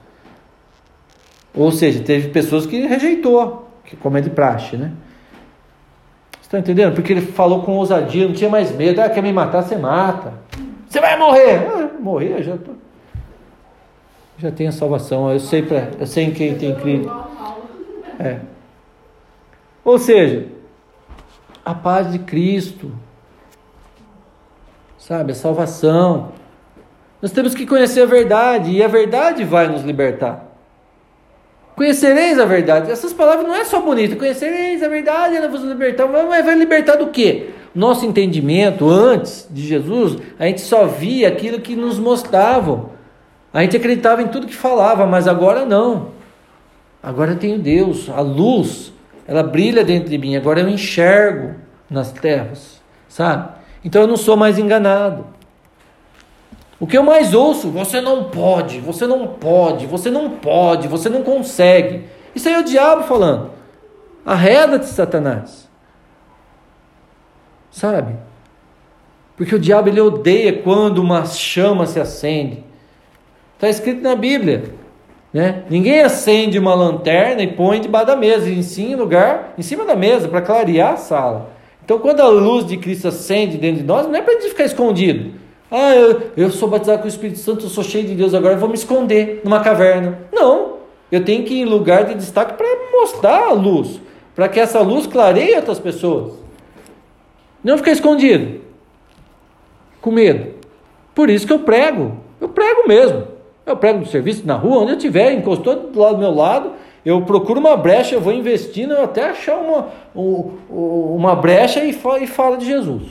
Ou seja, teve pessoas que rejeitou, que como é de praxe, né? Você está entendendo? Porque ele falou com ousadia, não tinha mais medo. Ah, quer me matar, você mata. Você vai morrer. Ah, morrer, já tô... já tenho a salvação. Eu sei, pra... eu sei em quem tem crido. É. Ou seja, a paz de Cristo, sabe, a salvação. Nós temos que conhecer a verdade e a verdade vai nos libertar. Conhecereis a verdade. Essas palavras não é só bonita. Conhecereis a verdade, ela vos libertar. Mas vai libertar do quê? Nosso entendimento antes de Jesus, a gente só via aquilo que nos mostravam. A gente acreditava em tudo que falava, mas agora não. Agora eu tenho Deus, a luz, ela brilha dentro de mim. Agora eu enxergo nas terras, sabe? Então eu não sou mais enganado. O que eu mais ouço, você não pode, você não pode, você não pode, você não consegue. Isso aí é o diabo falando. Arreda-te, Satanás. Sabe? Porque o diabo ele odeia quando uma chama se acende. Está escrito na Bíblia. Né? Ninguém acende uma lanterna e põe debaixo da mesa, em cima lugar, em cima da mesa, para clarear a sala. Então, quando a luz de Cristo acende dentro de nós, não é para a gente ficar escondido. Ah, eu, eu sou batizado com o Espírito Santo, eu sou cheio de Deus, agora eu vou me esconder numa caverna. Não, eu tenho que ir em lugar de destaque para mostrar a luz, para que essa luz clareie outras pessoas. Não ficar escondido, com medo. Por isso que eu prego, eu prego mesmo. Eu prego no serviço, na rua, onde eu estiver, encostou do lado do meu lado, eu procuro uma brecha, eu vou investindo até achar uma, uma brecha e falo de Jesus.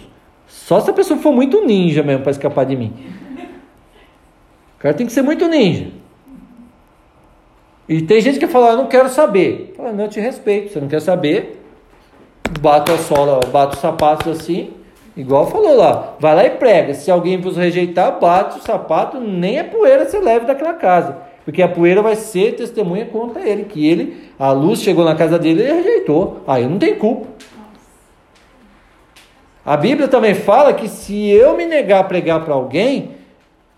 Só se a pessoa for muito ninja mesmo para escapar de mim. O cara tem que ser muito ninja. E tem gente que fala, eu não quero saber. Fala, não, eu te respeito. Você não quer saber? Bato a sola, bato os sapatos assim, igual falou lá. Vai lá e prega. Se alguém vos rejeitar, bate o sapato, nem a poeira você leve daquela casa. Porque a poeira vai ser testemunha contra ele, que ele, a luz chegou na casa dele e ele rejeitou. Aí eu não tenho culpa. A Bíblia também fala que se eu me negar a pregar para alguém,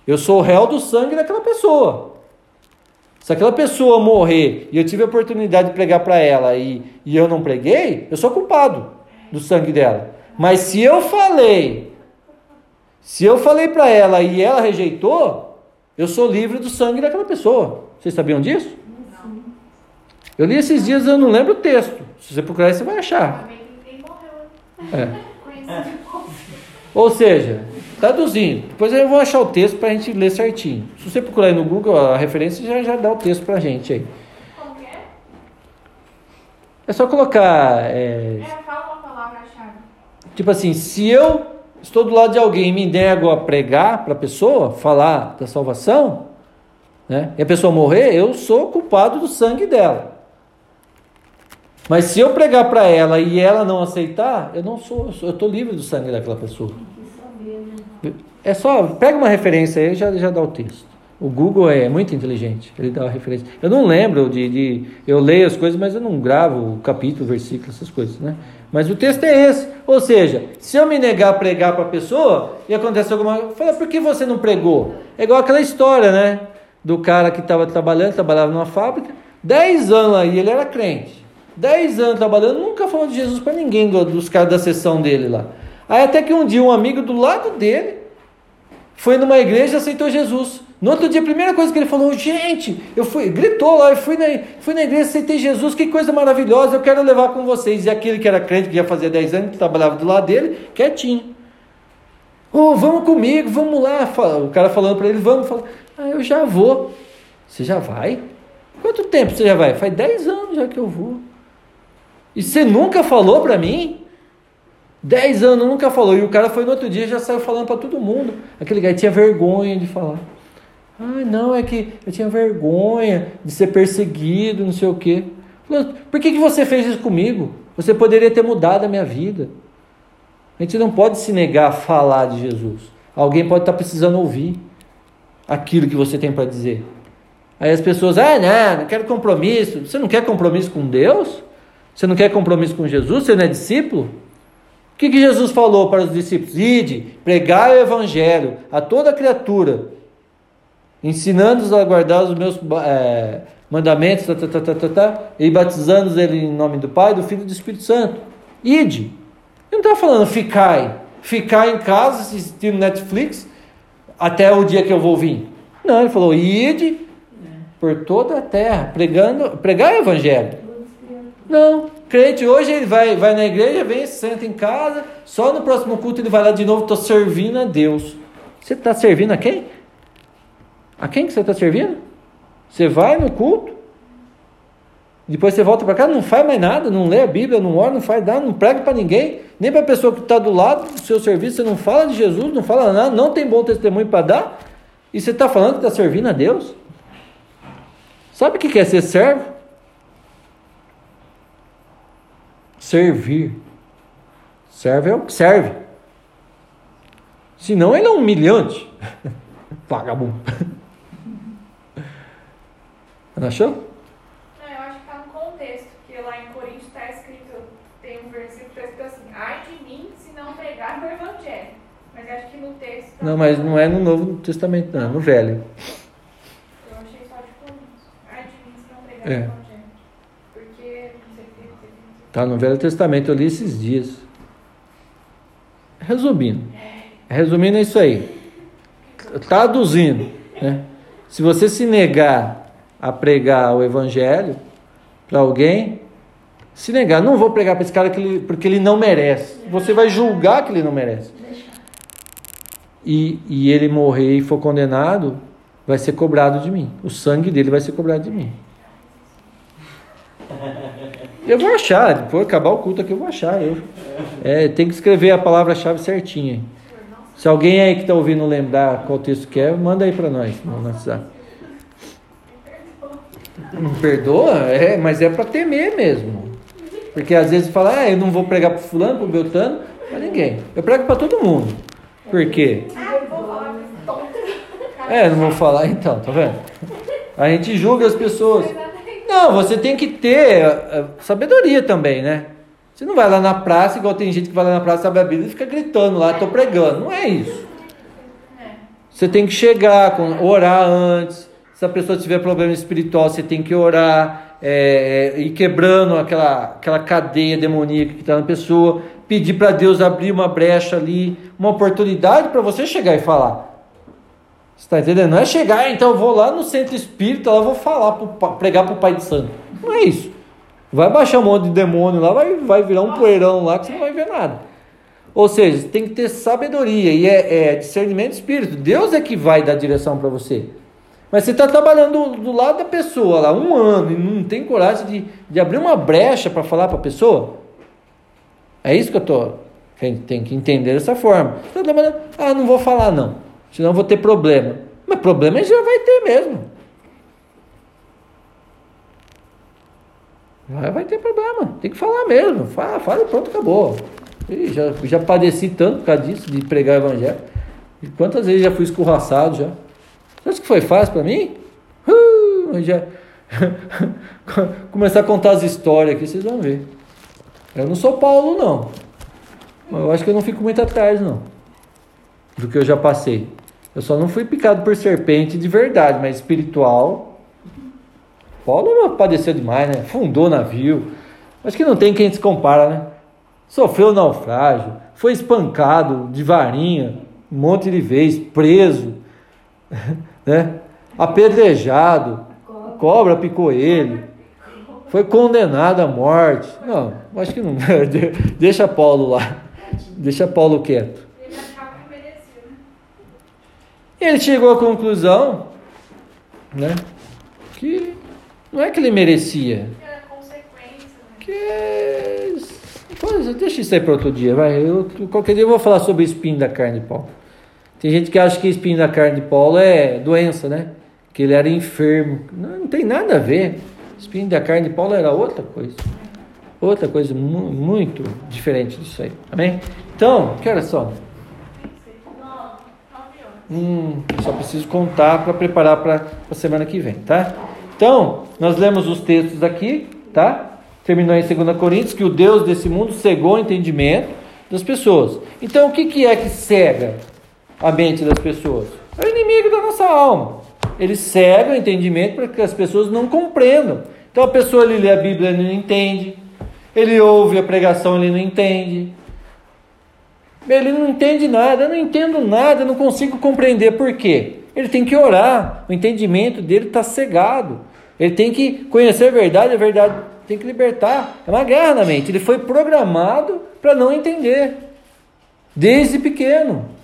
eu sou réu do sangue daquela pessoa. Se aquela pessoa morrer e eu tive a oportunidade de pregar para ela e, e eu não preguei, eu sou culpado do sangue dela. Mas se eu falei, se eu falei para ela e ela rejeitou, eu sou livre do sangue daquela pessoa. Vocês sabiam disso? Eu li esses dias, eu não lembro o texto. Se você procurar, você vai achar. É. Ou seja, traduzindo, depois eu vou achar o texto para a gente ler certinho. Se você procurar aí no Google a referência, já, já dá o texto para a gente aí. É só colocar. É, É, fala uma palavra-chave. Tipo assim, se eu estou do lado de alguém e me nego a pregar para a pessoa, falar da salvação, né, e a pessoa morrer, eu sou culpado do sangue dela. Mas se eu pregar para ela e ela não aceitar, eu não sou, eu estou livre do sangue daquela pessoa. É só, pega uma referência aí já já dá o texto. O Google é muito inteligente, ele dá a referência. Eu não lembro de, de eu leio as coisas, mas eu não gravo o capítulo, versículo, essas coisas, né? Mas o texto é esse. Ou seja, se eu me negar a pregar para a pessoa e acontece alguma coisa, fala, por que você não pregou? É igual aquela história, né? Do cara que estava trabalhando, trabalhava numa fábrica, 10 anos aí, ele era crente. 10 anos trabalhando, nunca falou de Jesus para ninguém do, dos caras da sessão dele lá. Aí até que um dia um amigo do lado dele foi numa igreja e aceitou Jesus. No outro dia, a primeira coisa que ele falou, gente, eu fui, gritou lá, eu fui na, fui na igreja, aceitei Jesus, que coisa maravilhosa, eu quero levar com vocês. E aquele que era crente, que já fazia 10 anos, que trabalhava do lado dele, quietinho. Oh, vamos comigo, vamos lá. O cara falando para ele, vamos. Fala, ah, eu já vou. Você já vai? Quanto tempo você já vai? Faz 10 anos já que eu vou. E você nunca falou para mim? Dez anos nunca falou. E o cara foi no outro dia já saiu falando para todo mundo. Aquele cara tinha vergonha de falar. Ah, não, é que eu tinha vergonha de ser perseguido, não sei o quê. Por que, que você fez isso comigo? Você poderia ter mudado a minha vida. A gente não pode se negar a falar de Jesus. Alguém pode estar precisando ouvir aquilo que você tem para dizer. Aí as pessoas, ah, não, não quero compromisso. Você não quer compromisso com Deus? Você não quer compromisso com Jesus? Você não é discípulo? O que, que Jesus falou para os discípulos? Ide, pregai o evangelho a toda criatura, ensinando-os a guardar os meus é, mandamentos, tá, tá, tá, tá, tá, tá, e batizando-os ele em nome do Pai, do Filho e do Espírito Santo. Ide. Ele não está falando ficai, ficar em casa assistindo Netflix até o dia que eu vou vir. Não, ele falou, ide por toda a terra, pregando, pregar o evangelho. Não, crente hoje ele vai, vai na igreja, vem, senta em casa, só no próximo culto ele vai lá de novo, estou servindo a Deus. Você está servindo a quem? A quem que você está servindo? Você vai no culto, depois você volta para casa, não faz mais nada, não lê a Bíblia, não ora, não faz nada, não prega para ninguém, nem para a pessoa que está do lado do seu serviço, você não fala de Jesus, não fala nada, não tem bom testemunho para dar, e você está falando que está servindo a Deus? Sabe o que é ser servo? Servir. Serve é o que serve. Senão ele é um humilhante. [LAUGHS] Vagabundo. Não achou? Não, eu acho que tá no contexto, porque lá em Coríntios está escrito, tem um versículo que está escrito assim, ai de mim se não pregar o evangelho. Mas acho que no texto. tá- Não, mas não é no Novo Testamento, não, é no Velho. Eu achei só de Coríntios. Ai de mim se não pregar É. o evangelho. Porque, não sei o que, não sei o que, não sei o Está no Velho Testamento, eu li esses dias. Resumindo. Resumindo é isso aí. Traduzindo. Né? Se você se negar a pregar o Evangelho para alguém, se negar, não vou pregar para esse cara ele- porque ele não merece. Você vai julgar que ele não merece. E, e ele morrer e for condenado, vai ser cobrado de mim. O sangue dele vai ser cobrado de mim. Eu vou achar, depois acabar o culto aqui eu vou achar. Eu, é, tem que escrever a palavra-chave certinha. Se alguém aí que está ouvindo lembrar qual texto que é, manda aí para nós no WhatsApp. Não perdoa? É, mas é para temer mesmo. Porque às vezes fala, ah, eu não vou pregar para fulano, para Beltano, para ninguém. Eu prego para todo mundo. Por quê? Ah. É, não vou falar então, tá vendo? A gente julga as pessoas. Não, você tem que ter eh, sabedoria também, né? Você não vai lá na praça, igual tem gente que vai lá na praça, sabe a Bíblia e fica gritando lá, tô pregando. Não é isso. Você tem que chegar, orar antes. Se a pessoa tiver problema espiritual, você tem que orar, é, é, ir quebrando aquela, aquela cadeia demoníaca que está na pessoa, pedir para Deus abrir uma brecha ali, uma oportunidade para você chegar e falar. Você está entendendo? Não é chegar, "Ah, então eu vou lá no centro espírita, lá vou falar, pro pregar para o Pai de Santo. Não é isso. Vai baixar um monte de demônio lá, vai, vai virar um poeirão lá que você não vai ver nada. Ou seja, tem que ter sabedoria e é, é discernimento de espírito. Deus é que vai dar direção para você. Mas você está trabalhando do, do lado da pessoa lá um ano e não tem coragem de, de abrir uma brecha para falar para a pessoa? É isso que eu tô. Tem, que entender dessa forma. Tá trabalhando, ah, não vou falar não, senão vou ter problema. Mas problema já vai ter mesmo. Vai, vai ter problema, tem que falar mesmo. Fala, fala e pronto, acabou. Ih, já, já padeci tanto por causa disso, de pregar o evangelho. E quantas vezes já fui escorraçado já. Acha que foi fácil para mim? Uh, já... [LAUGHS] Começar a contar as histórias aqui, vocês vão ver. Eu não sou Paulo, não. Eu acho que eu não fico muito atrás, não. Do que eu já passei. Eu só não fui picado por serpente de verdade, mas espiritual. Paulo padeceu demais, né? Fundou navio. Acho que não tem quem se compara, né? Sofreu naufrágio, foi espancado de varinha, um monte de vezes, preso, [LAUGHS] né? apedrejado, cobra picou ele, foi condenado à morte. Não, acho que não. [LAUGHS] Deixa Paulo lá, deixa Paulo quieto. Ele chegou à conclusão, né, que não é que ele merecia, que Pois, deixa isso aí para outro dia, vai. Eu, qualquer dia eu vou falar sobre o espinho da carne Paulo. Tem gente que acha que espinho da carne de Paulo é doença, né? Que ele era enfermo. Não, não tem nada a ver. Espinho da carne de Paulo era outra coisa. Outra coisa mu muito diferente disso aí. Amém? Então, que horas são? Hum, só preciso contar para preparar para a semana que vem, tá? Então, nós lemos os textos aqui, tá? Terminou em 2 Coríntios que o Deus desse mundo cegou o entendimento das pessoas. Então, o que, que é que cega a mente das pessoas? É o inimigo da nossa alma. Ele cega o entendimento para que as pessoas não compreendam. Então, a pessoa ele lê a Bíblia e não entende. Ele ouve a pregação, ele não entende. Ele não entende nada, eu não entendo nada, eu não consigo compreender por quê. Ele tem que orar, o entendimento dele está cegado. Ele tem que conhecer a verdade, a verdade tem que libertar. É uma guerra na mente. Ele foi programado para não entender, desde pequeno.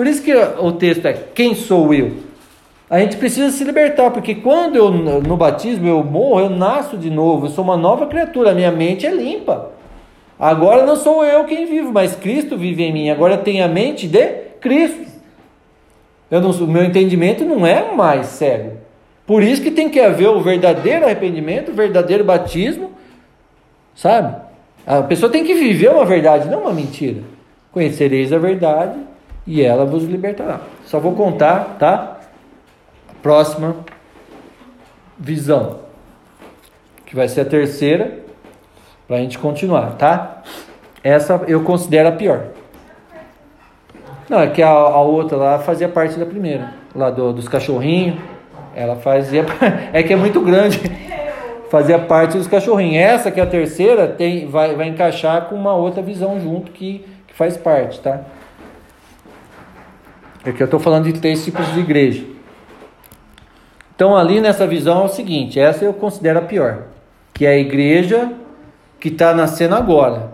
Por isso que o texto é: Quem sou eu? A gente precisa se libertar, porque quando eu no batismo eu morro, eu nasço de novo, eu sou uma nova criatura, a minha mente é limpa. Agora não sou eu quem vivo, mas Cristo vive em mim. Agora eu tenho a mente de Cristo. Eu não, o meu entendimento não é mais cego. Por isso que tem que haver o verdadeiro arrependimento, o verdadeiro batismo, sabe? A pessoa tem que viver uma verdade, não uma mentira. Conhecereis a verdade e ela vos libertará. Só vou contar, tá? Próxima visão, que vai ser a terceira para a gente continuar, tá? Essa eu considero a pior. Não, é que a, a outra lá fazia parte da primeira, lá do, dos cachorrinhos. Ela fazia. [LAUGHS] É que é muito grande. Fazia parte dos cachorrinhos. Essa que é a terceira tem, vai, vai encaixar com uma outra visão junto que, que faz parte, tá? É que eu estou falando de três tipos de igreja. Então ali nessa visão é o seguinte, essa eu considero a pior, que é a igreja que está nascendo agora.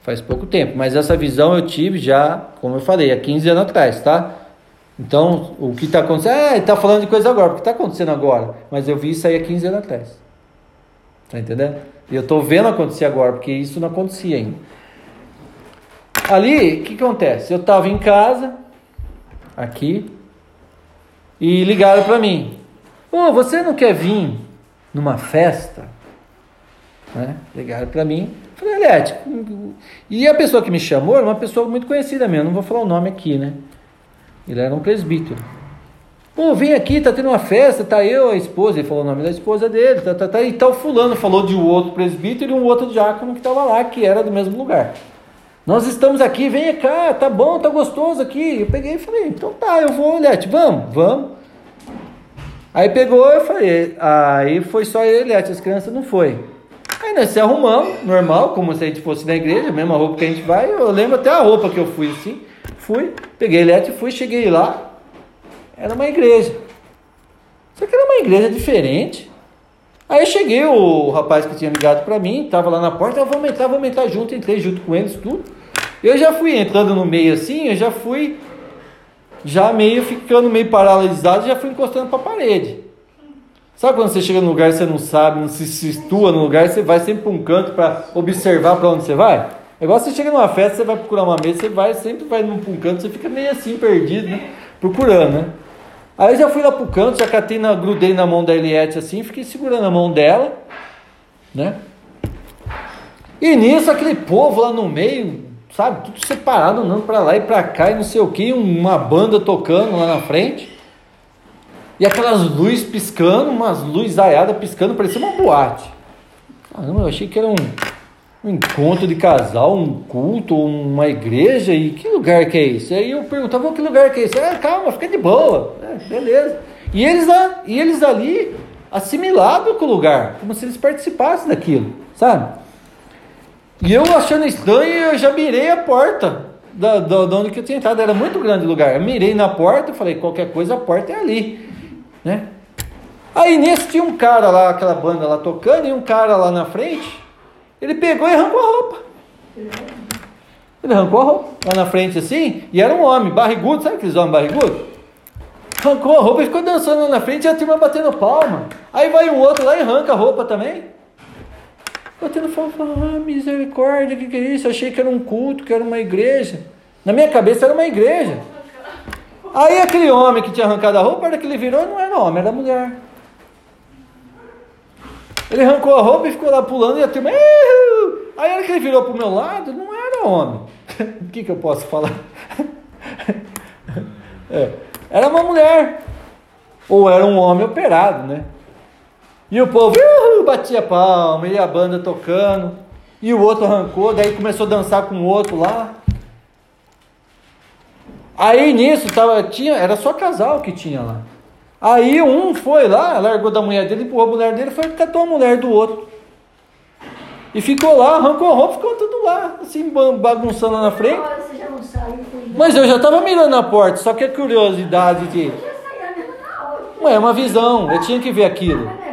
Faz pouco tempo, mas essa visão eu tive já, como eu falei, há 15 anos atrás, tá? Então, o que está acontecendo? Ah, ele está falando de coisa agora, o que está acontecendo agora? Mas eu vi isso aí há 15 anos atrás. Tá entendendo? E eu estou vendo acontecer agora, porque isso não acontecia ainda. Ali, o que acontece? Eu estava em casa, aqui, e ligaram para mim: Ô, oh, você não quer vir numa festa? Né? Ligaram para mim. Falei, Eliette. E a pessoa que me chamou era uma pessoa muito conhecida mesmo, não vou falar o nome aqui, né? Ele era um presbítero. Pô, vem aqui, tá tendo uma festa, tá eu, a esposa, ele falou o nome da esposa dele, tá, tá, tá, e tal fulano falou de um outro presbítero e um outro diácono que estava lá, que era do mesmo lugar. Nós estamos aqui, vem cá, tá bom, tá gostoso aqui. Eu peguei e falei, então tá, eu vou, Eliette, vamos, vamos. Aí pegou, eu falei, aí foi só eu as crianças não foi. Aí nós se arrumamos, normal, como se a gente fosse na igreja, a mesma roupa que a gente vai. Eu lembro até a roupa que eu fui assim. Fui, peguei elétrico, fui, cheguei lá. Era uma igreja. Só que era uma igreja diferente. Aí cheguei, o rapaz que tinha ligado para mim, estava lá na porta, eu vou entrar, vou entrar junto, entrei junto com eles, tudo. Eu já fui entrando no meio assim, eu já fui, já meio ficando meio paralisado, já fui encostando para a parede. Sabe quando você chega no lugar você não sabe, não se situa no lugar, você vai sempre para um canto para observar para onde você vai? É igual você chega numa festa, você vai procurar uma mesa, você vai, sempre vai num um canto, você fica meio assim perdido, né? Procurando, né? Aí já fui lá pro canto, já catei na, grudei na mão da Eliette assim, fiquei segurando a mão dela, né? E nisso aquele povo lá no meio, sabe, tudo separado, andando para lá e para cá e não sei o que, uma banda tocando lá na frente. E aquelas luzes piscando, umas luzes aiadas piscando, parecia uma boate. Caramba, eu achei que era um, um encontro de casal, um culto, uma igreja. E que lugar que é isso? Aí eu perguntava, que lugar que é isso? Ah, calma, fica de boa. É, beleza. E eles, lá, e eles ali assimilados com o lugar, como se eles participassem daquilo, sabe? E eu achando estranho, eu já mirei a porta da, da, da onde que eu tinha entrado. Era muito grande o lugar. Eu mirei na porta, falei, qualquer coisa, a porta é ali né? Aí nesse tinha um cara lá, aquela banda lá tocando, e um cara lá na frente, ele pegou e arrancou a roupa. Ele arrancou a roupa lá na frente assim, e era um homem barrigudo, sabe aqueles homens barrigudos? Arrancou a roupa e ficou dançando lá na frente e a turma batendo palma. Aí vai um outro lá e arranca a roupa também. batendo falando, ah, misericórdia, o que, que é isso? Eu achei que era um culto, que era uma igreja. Na minha cabeça era uma igreja. Aí aquele homem que tinha arrancado a roupa, era que ele virou, não era homem, era mulher. Ele arrancou a roupa e ficou lá pulando e a turma. Aí a que ele virou pro meu lado, não era homem. [LAUGHS] O que, que eu posso falar? [LAUGHS] É, era uma mulher. Ou era um homem operado, né? E o povo "Ihu!" batia palma, e a banda tocando. E o outro arrancou, daí começou a dançar com o outro lá. Aí nisso tava, tinha, era só casal que tinha lá. Aí um foi lá, largou da mulher dele, empurrou a mulher dele, foi e catou a mulher do outro. E ficou lá, arrancou a roupa, ficou tudo lá, assim, ba- bagunçando lá na frente. Mas eu já estava mirando na porta, só que a curiosidade de. Eu já saía mesmo na hora. Ué, é uma visão, eu tinha que ver aquilo. Mas é.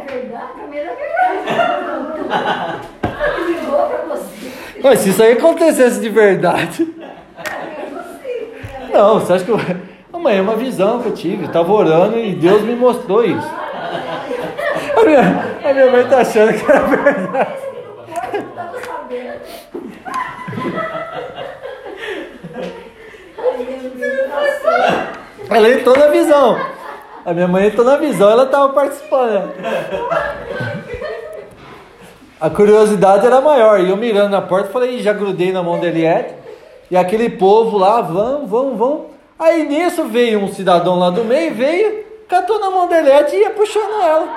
Mas se isso aí acontecesse de verdade. Não, você acha que Amanhã é uma visão que eu tive. Eu tava orando e Deus me mostrou isso. A minha, a minha mãe tá achando que era verdade. Ela entrou na visão. A minha mãe entrou na visão, ela estava participando. A curiosidade era maior. E eu mirando na porta, falei, já grudei na mão da Eliette. E aquele povo lá, vão, vão, vão. Aí nisso veio um cidadão lá do meio, veio, catou na mão da Eliette e ia puxando ela.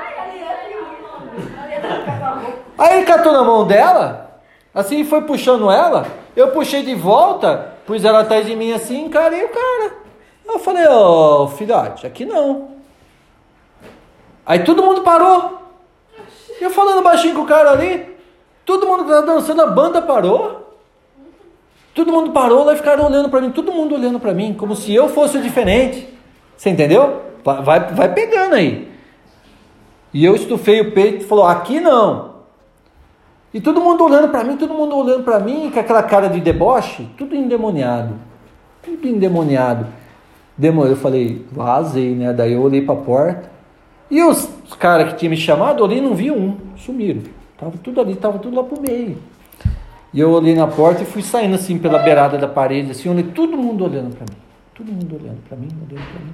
Aí ele catou na mão dela, assim foi puxando ela. Eu puxei de volta, pus ela atrás de mim assim, encarei o cara. Eu falei, ô filhote, aqui não. Aí todo mundo parou. Eu falando baixinho com o cara ali, todo mundo dançando, a banda parou. Todo mundo parou lá e ficaram olhando para mim, todo mundo olhando para mim, como se eu fosse o diferente. Você entendeu? Vai, vai, pegando aí. E eu estufei o peito e falou: aqui não. E todo mundo olhando para mim, todo mundo olhando para mim, com aquela cara de deboche, tudo endemoniado. Tudo endemoniado. Demorou, eu falei, vazei, né? Daí eu olhei para a porta. E os, caras que tinham me chamado, olhei e não vi um, sumiram. Tava tudo ali, tava tudo lá pro meio. E eu olhei na porta e fui saindo assim pela beirada da parede, assim, olhei todo mundo olhando para mim. Todo mundo olhando para mim, olhando para mim.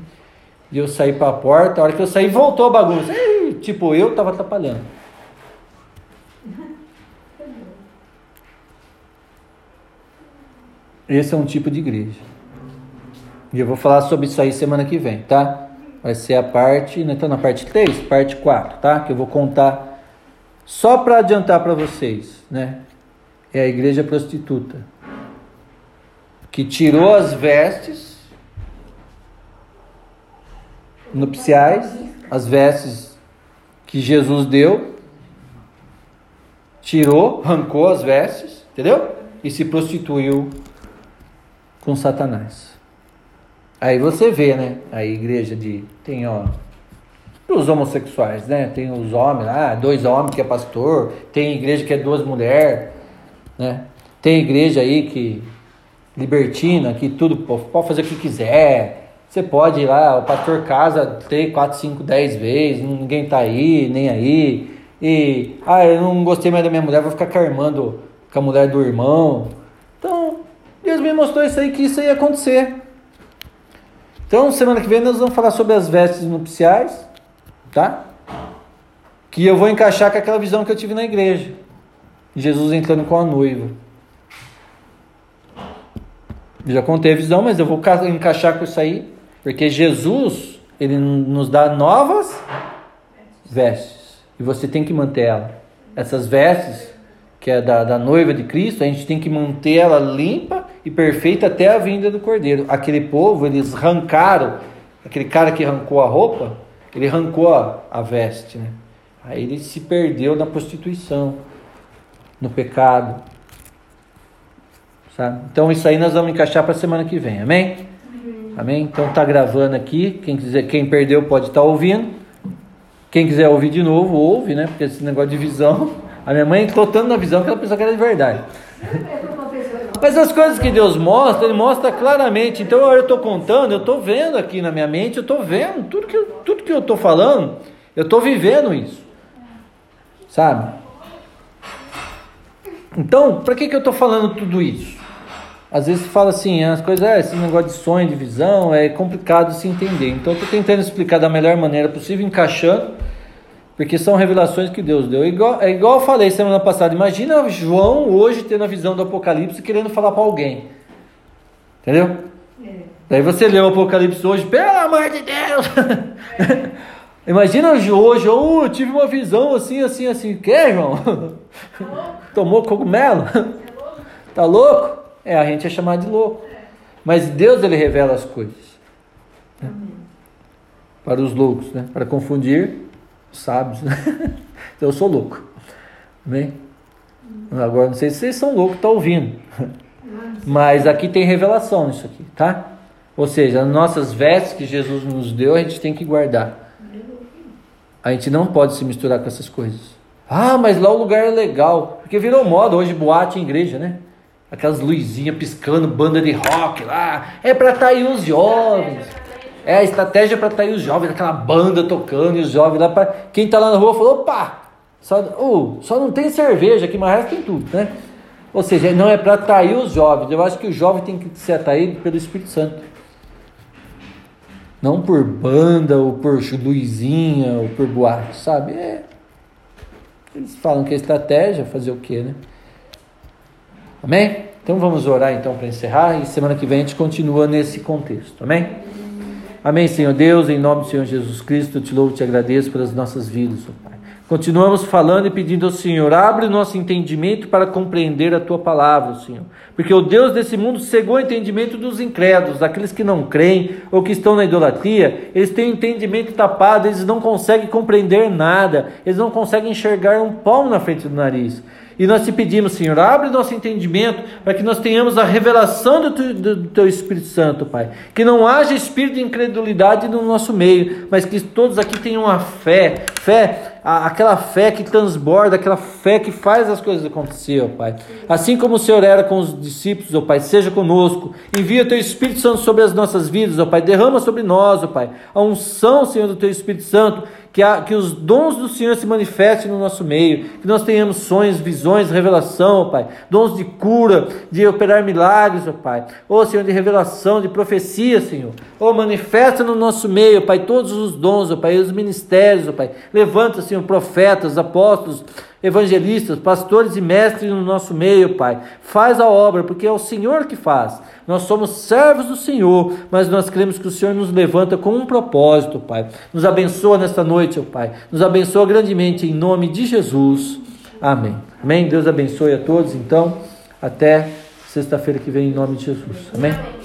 E eu saí para a porta, a hora que eu saí, voltou a bagunça. Ei, tipo, eu tava atrapalhando. Esse é um tipo de igreja. E eu vou falar sobre isso aí semana que vem, tá? Vai ser a parte, né? Então na parte 3, parte 4, tá? Que eu vou contar só para adiantar para vocês, né? É a igreja prostituta que tirou as vestes nupciais, as vestes que Jesus deu, tirou, arrancou as vestes, entendeu? E se prostituiu com Satanás. Aí você vê, né? A igreja de. Tem, ó. Os homossexuais, né? Tem os homens lá, dois homens que é pastor. Tem igreja que é duas mulheres, né? Tem igreja aí que. Libertina, que tudo pode fazer o que quiser. Você pode ir lá, o pastor casa 3, 4, 5, 10 vezes, ninguém tá aí, nem aí. E, ah, eu não gostei mais da minha mulher, vou ficar carmando com a mulher do irmão. Então, Deus me mostrou isso aí, que isso ia acontecer. Então, semana que vem nós vamos falar sobre as vestes nupciais, tá? Que eu vou encaixar com aquela visão que eu tive na igreja. Jesus entrando com a noiva. Já contei a visão, mas eu vou ca- encaixar com isso aí, porque Jesus, ele nos dá novas vestes. E você tem que manter ela. Essas vestes, que é da, da noiva de Cristo, a gente tem que manter ela limpa e perfeita até a vinda do Cordeiro. Aquele povo, eles arrancaram, aquele cara que arrancou a roupa, ele arrancou a, a veste, né? Aí ele se perdeu na prostituição, no pecado. Sabe? Então isso aí nós vamos encaixar para a semana que vem, amém? Amém? Então tá gravando aqui, quem quiser, quem perdeu pode estar ouvindo. Quem quiser ouvir de novo, ouve, né? Porque esse negócio de visão. [LAUGHS] A minha mãe entrou tanto na visão que ela pensou que era de verdade. [LAUGHS] Mas as coisas que Deus mostra, Ele mostra claramente. Então, eu estou contando, eu estou vendo aqui na minha mente, eu estou vendo tudo que, tudo que eu estou falando, eu estou vivendo isso. Sabe? Então, para que, que eu estou falando tudo isso? Às vezes se fala assim, as coisas, é, esse negócio de sonho, de visão, é complicado de se entender. Então, estou tentando explicar da melhor maneira possível, encaixando, porque são revelações que Deus deu. Igual, é igual eu falei semana passada, imagina João hoje tendo a visão do Apocalipse querendo falar para alguém. Entendeu? É. Daí você lê o Apocalipse hoje, pelo amor de Deus! [LAUGHS] Imagina hoje, oh, eu tive uma visão assim, assim, assim. Que, João? [LAUGHS] Tomou cogumelo? Tá louco? É, a gente é chamado de louco. Mas Deus, ele revela as coisas. né? Para os loucos, né? Para confundir os sábios. Né? [LAUGHS] Então, eu sou louco. Amém? Agora, não sei se vocês são loucos, estão ouvindo. Mas aqui tem revelação nisso aqui, tá? Ou seja, as nossas vestes que Jesus nos deu, a gente tem que guardar. A gente não pode se misturar com essas coisas. Ah, mas lá o lugar é legal. Porque virou moda hoje boate em igreja, né? Aquelas luzinhas piscando, banda de rock lá. É para atrair os jovens. É a estratégia para atrair os jovens, aquela banda tocando e os jovens lá para quem tá lá na rua falou, opa, só, uh, só não tem cerveja aqui, mas resto tem tudo, né? Ou seja, não é para atrair os jovens. Eu acho que o jovem tem que ser atraído pelo Espírito Santo. Não por banda, ou por luzinha, ou por boate, sabe? É. Eles falam que é estratégia, fazer o quê, né? Amém? Então vamos orar então para encerrar e semana que vem a gente continua nesse contexto. Amém? Amém, Senhor Deus, em nome do Senhor Jesus Cristo, te louvo e te agradeço pelas nossas vidas, Pai. Continuamos falando e pedindo ao Senhor, abre o nosso entendimento para compreender a tua palavra, Senhor. Porque o Deus desse mundo cegou o entendimento dos incrédulos, daqueles que não creem ou que estão na idolatria, eles têm o entendimento tapado, eles não conseguem compreender nada, eles não conseguem enxergar um pão na frente do nariz. E nós te pedimos, Senhor, abre nosso entendimento para que nós tenhamos a revelação do teu, do teu Espírito Santo, Pai. Que não haja espírito de incredulidade no nosso meio, mas que todos aqui tenham a fé, fé, a- aquela fé que transborda, aquela fé que faz as coisas acontecer, ó Pai. Assim como o Senhor era com os discípulos, ó Pai, seja conosco. Envia o teu Espírito Santo sobre as nossas vidas, ó Pai. Derrama sobre nós, ó Pai, a unção, Senhor, do teu Espírito Santo que, a, que os dons do Senhor se manifestem no nosso meio, que nós tenhamos sonhos, visões, revelação, ó Pai, dons de cura, de operar milagres, ó Pai, ô Senhor, de revelação, de profecia, Senhor, ô manifesta no nosso meio, Pai, todos os dons, ó Pai, os ministérios, ó Pai, levanta, Senhor, profetas, apóstolos, evangelistas, pastores e mestres no nosso meio, Pai. Faz a obra, porque é o Senhor que faz. Nós somos servos do Senhor, mas nós cremos que o Senhor nos levanta com um propósito, Pai. Nos abençoa nesta noite, ó Pai. Nos abençoa grandemente em nome de Jesus. Amém. Amém. Deus abençoe a todos, então. Até sexta-feira que vem, em nome de Jesus. Amém. Amém.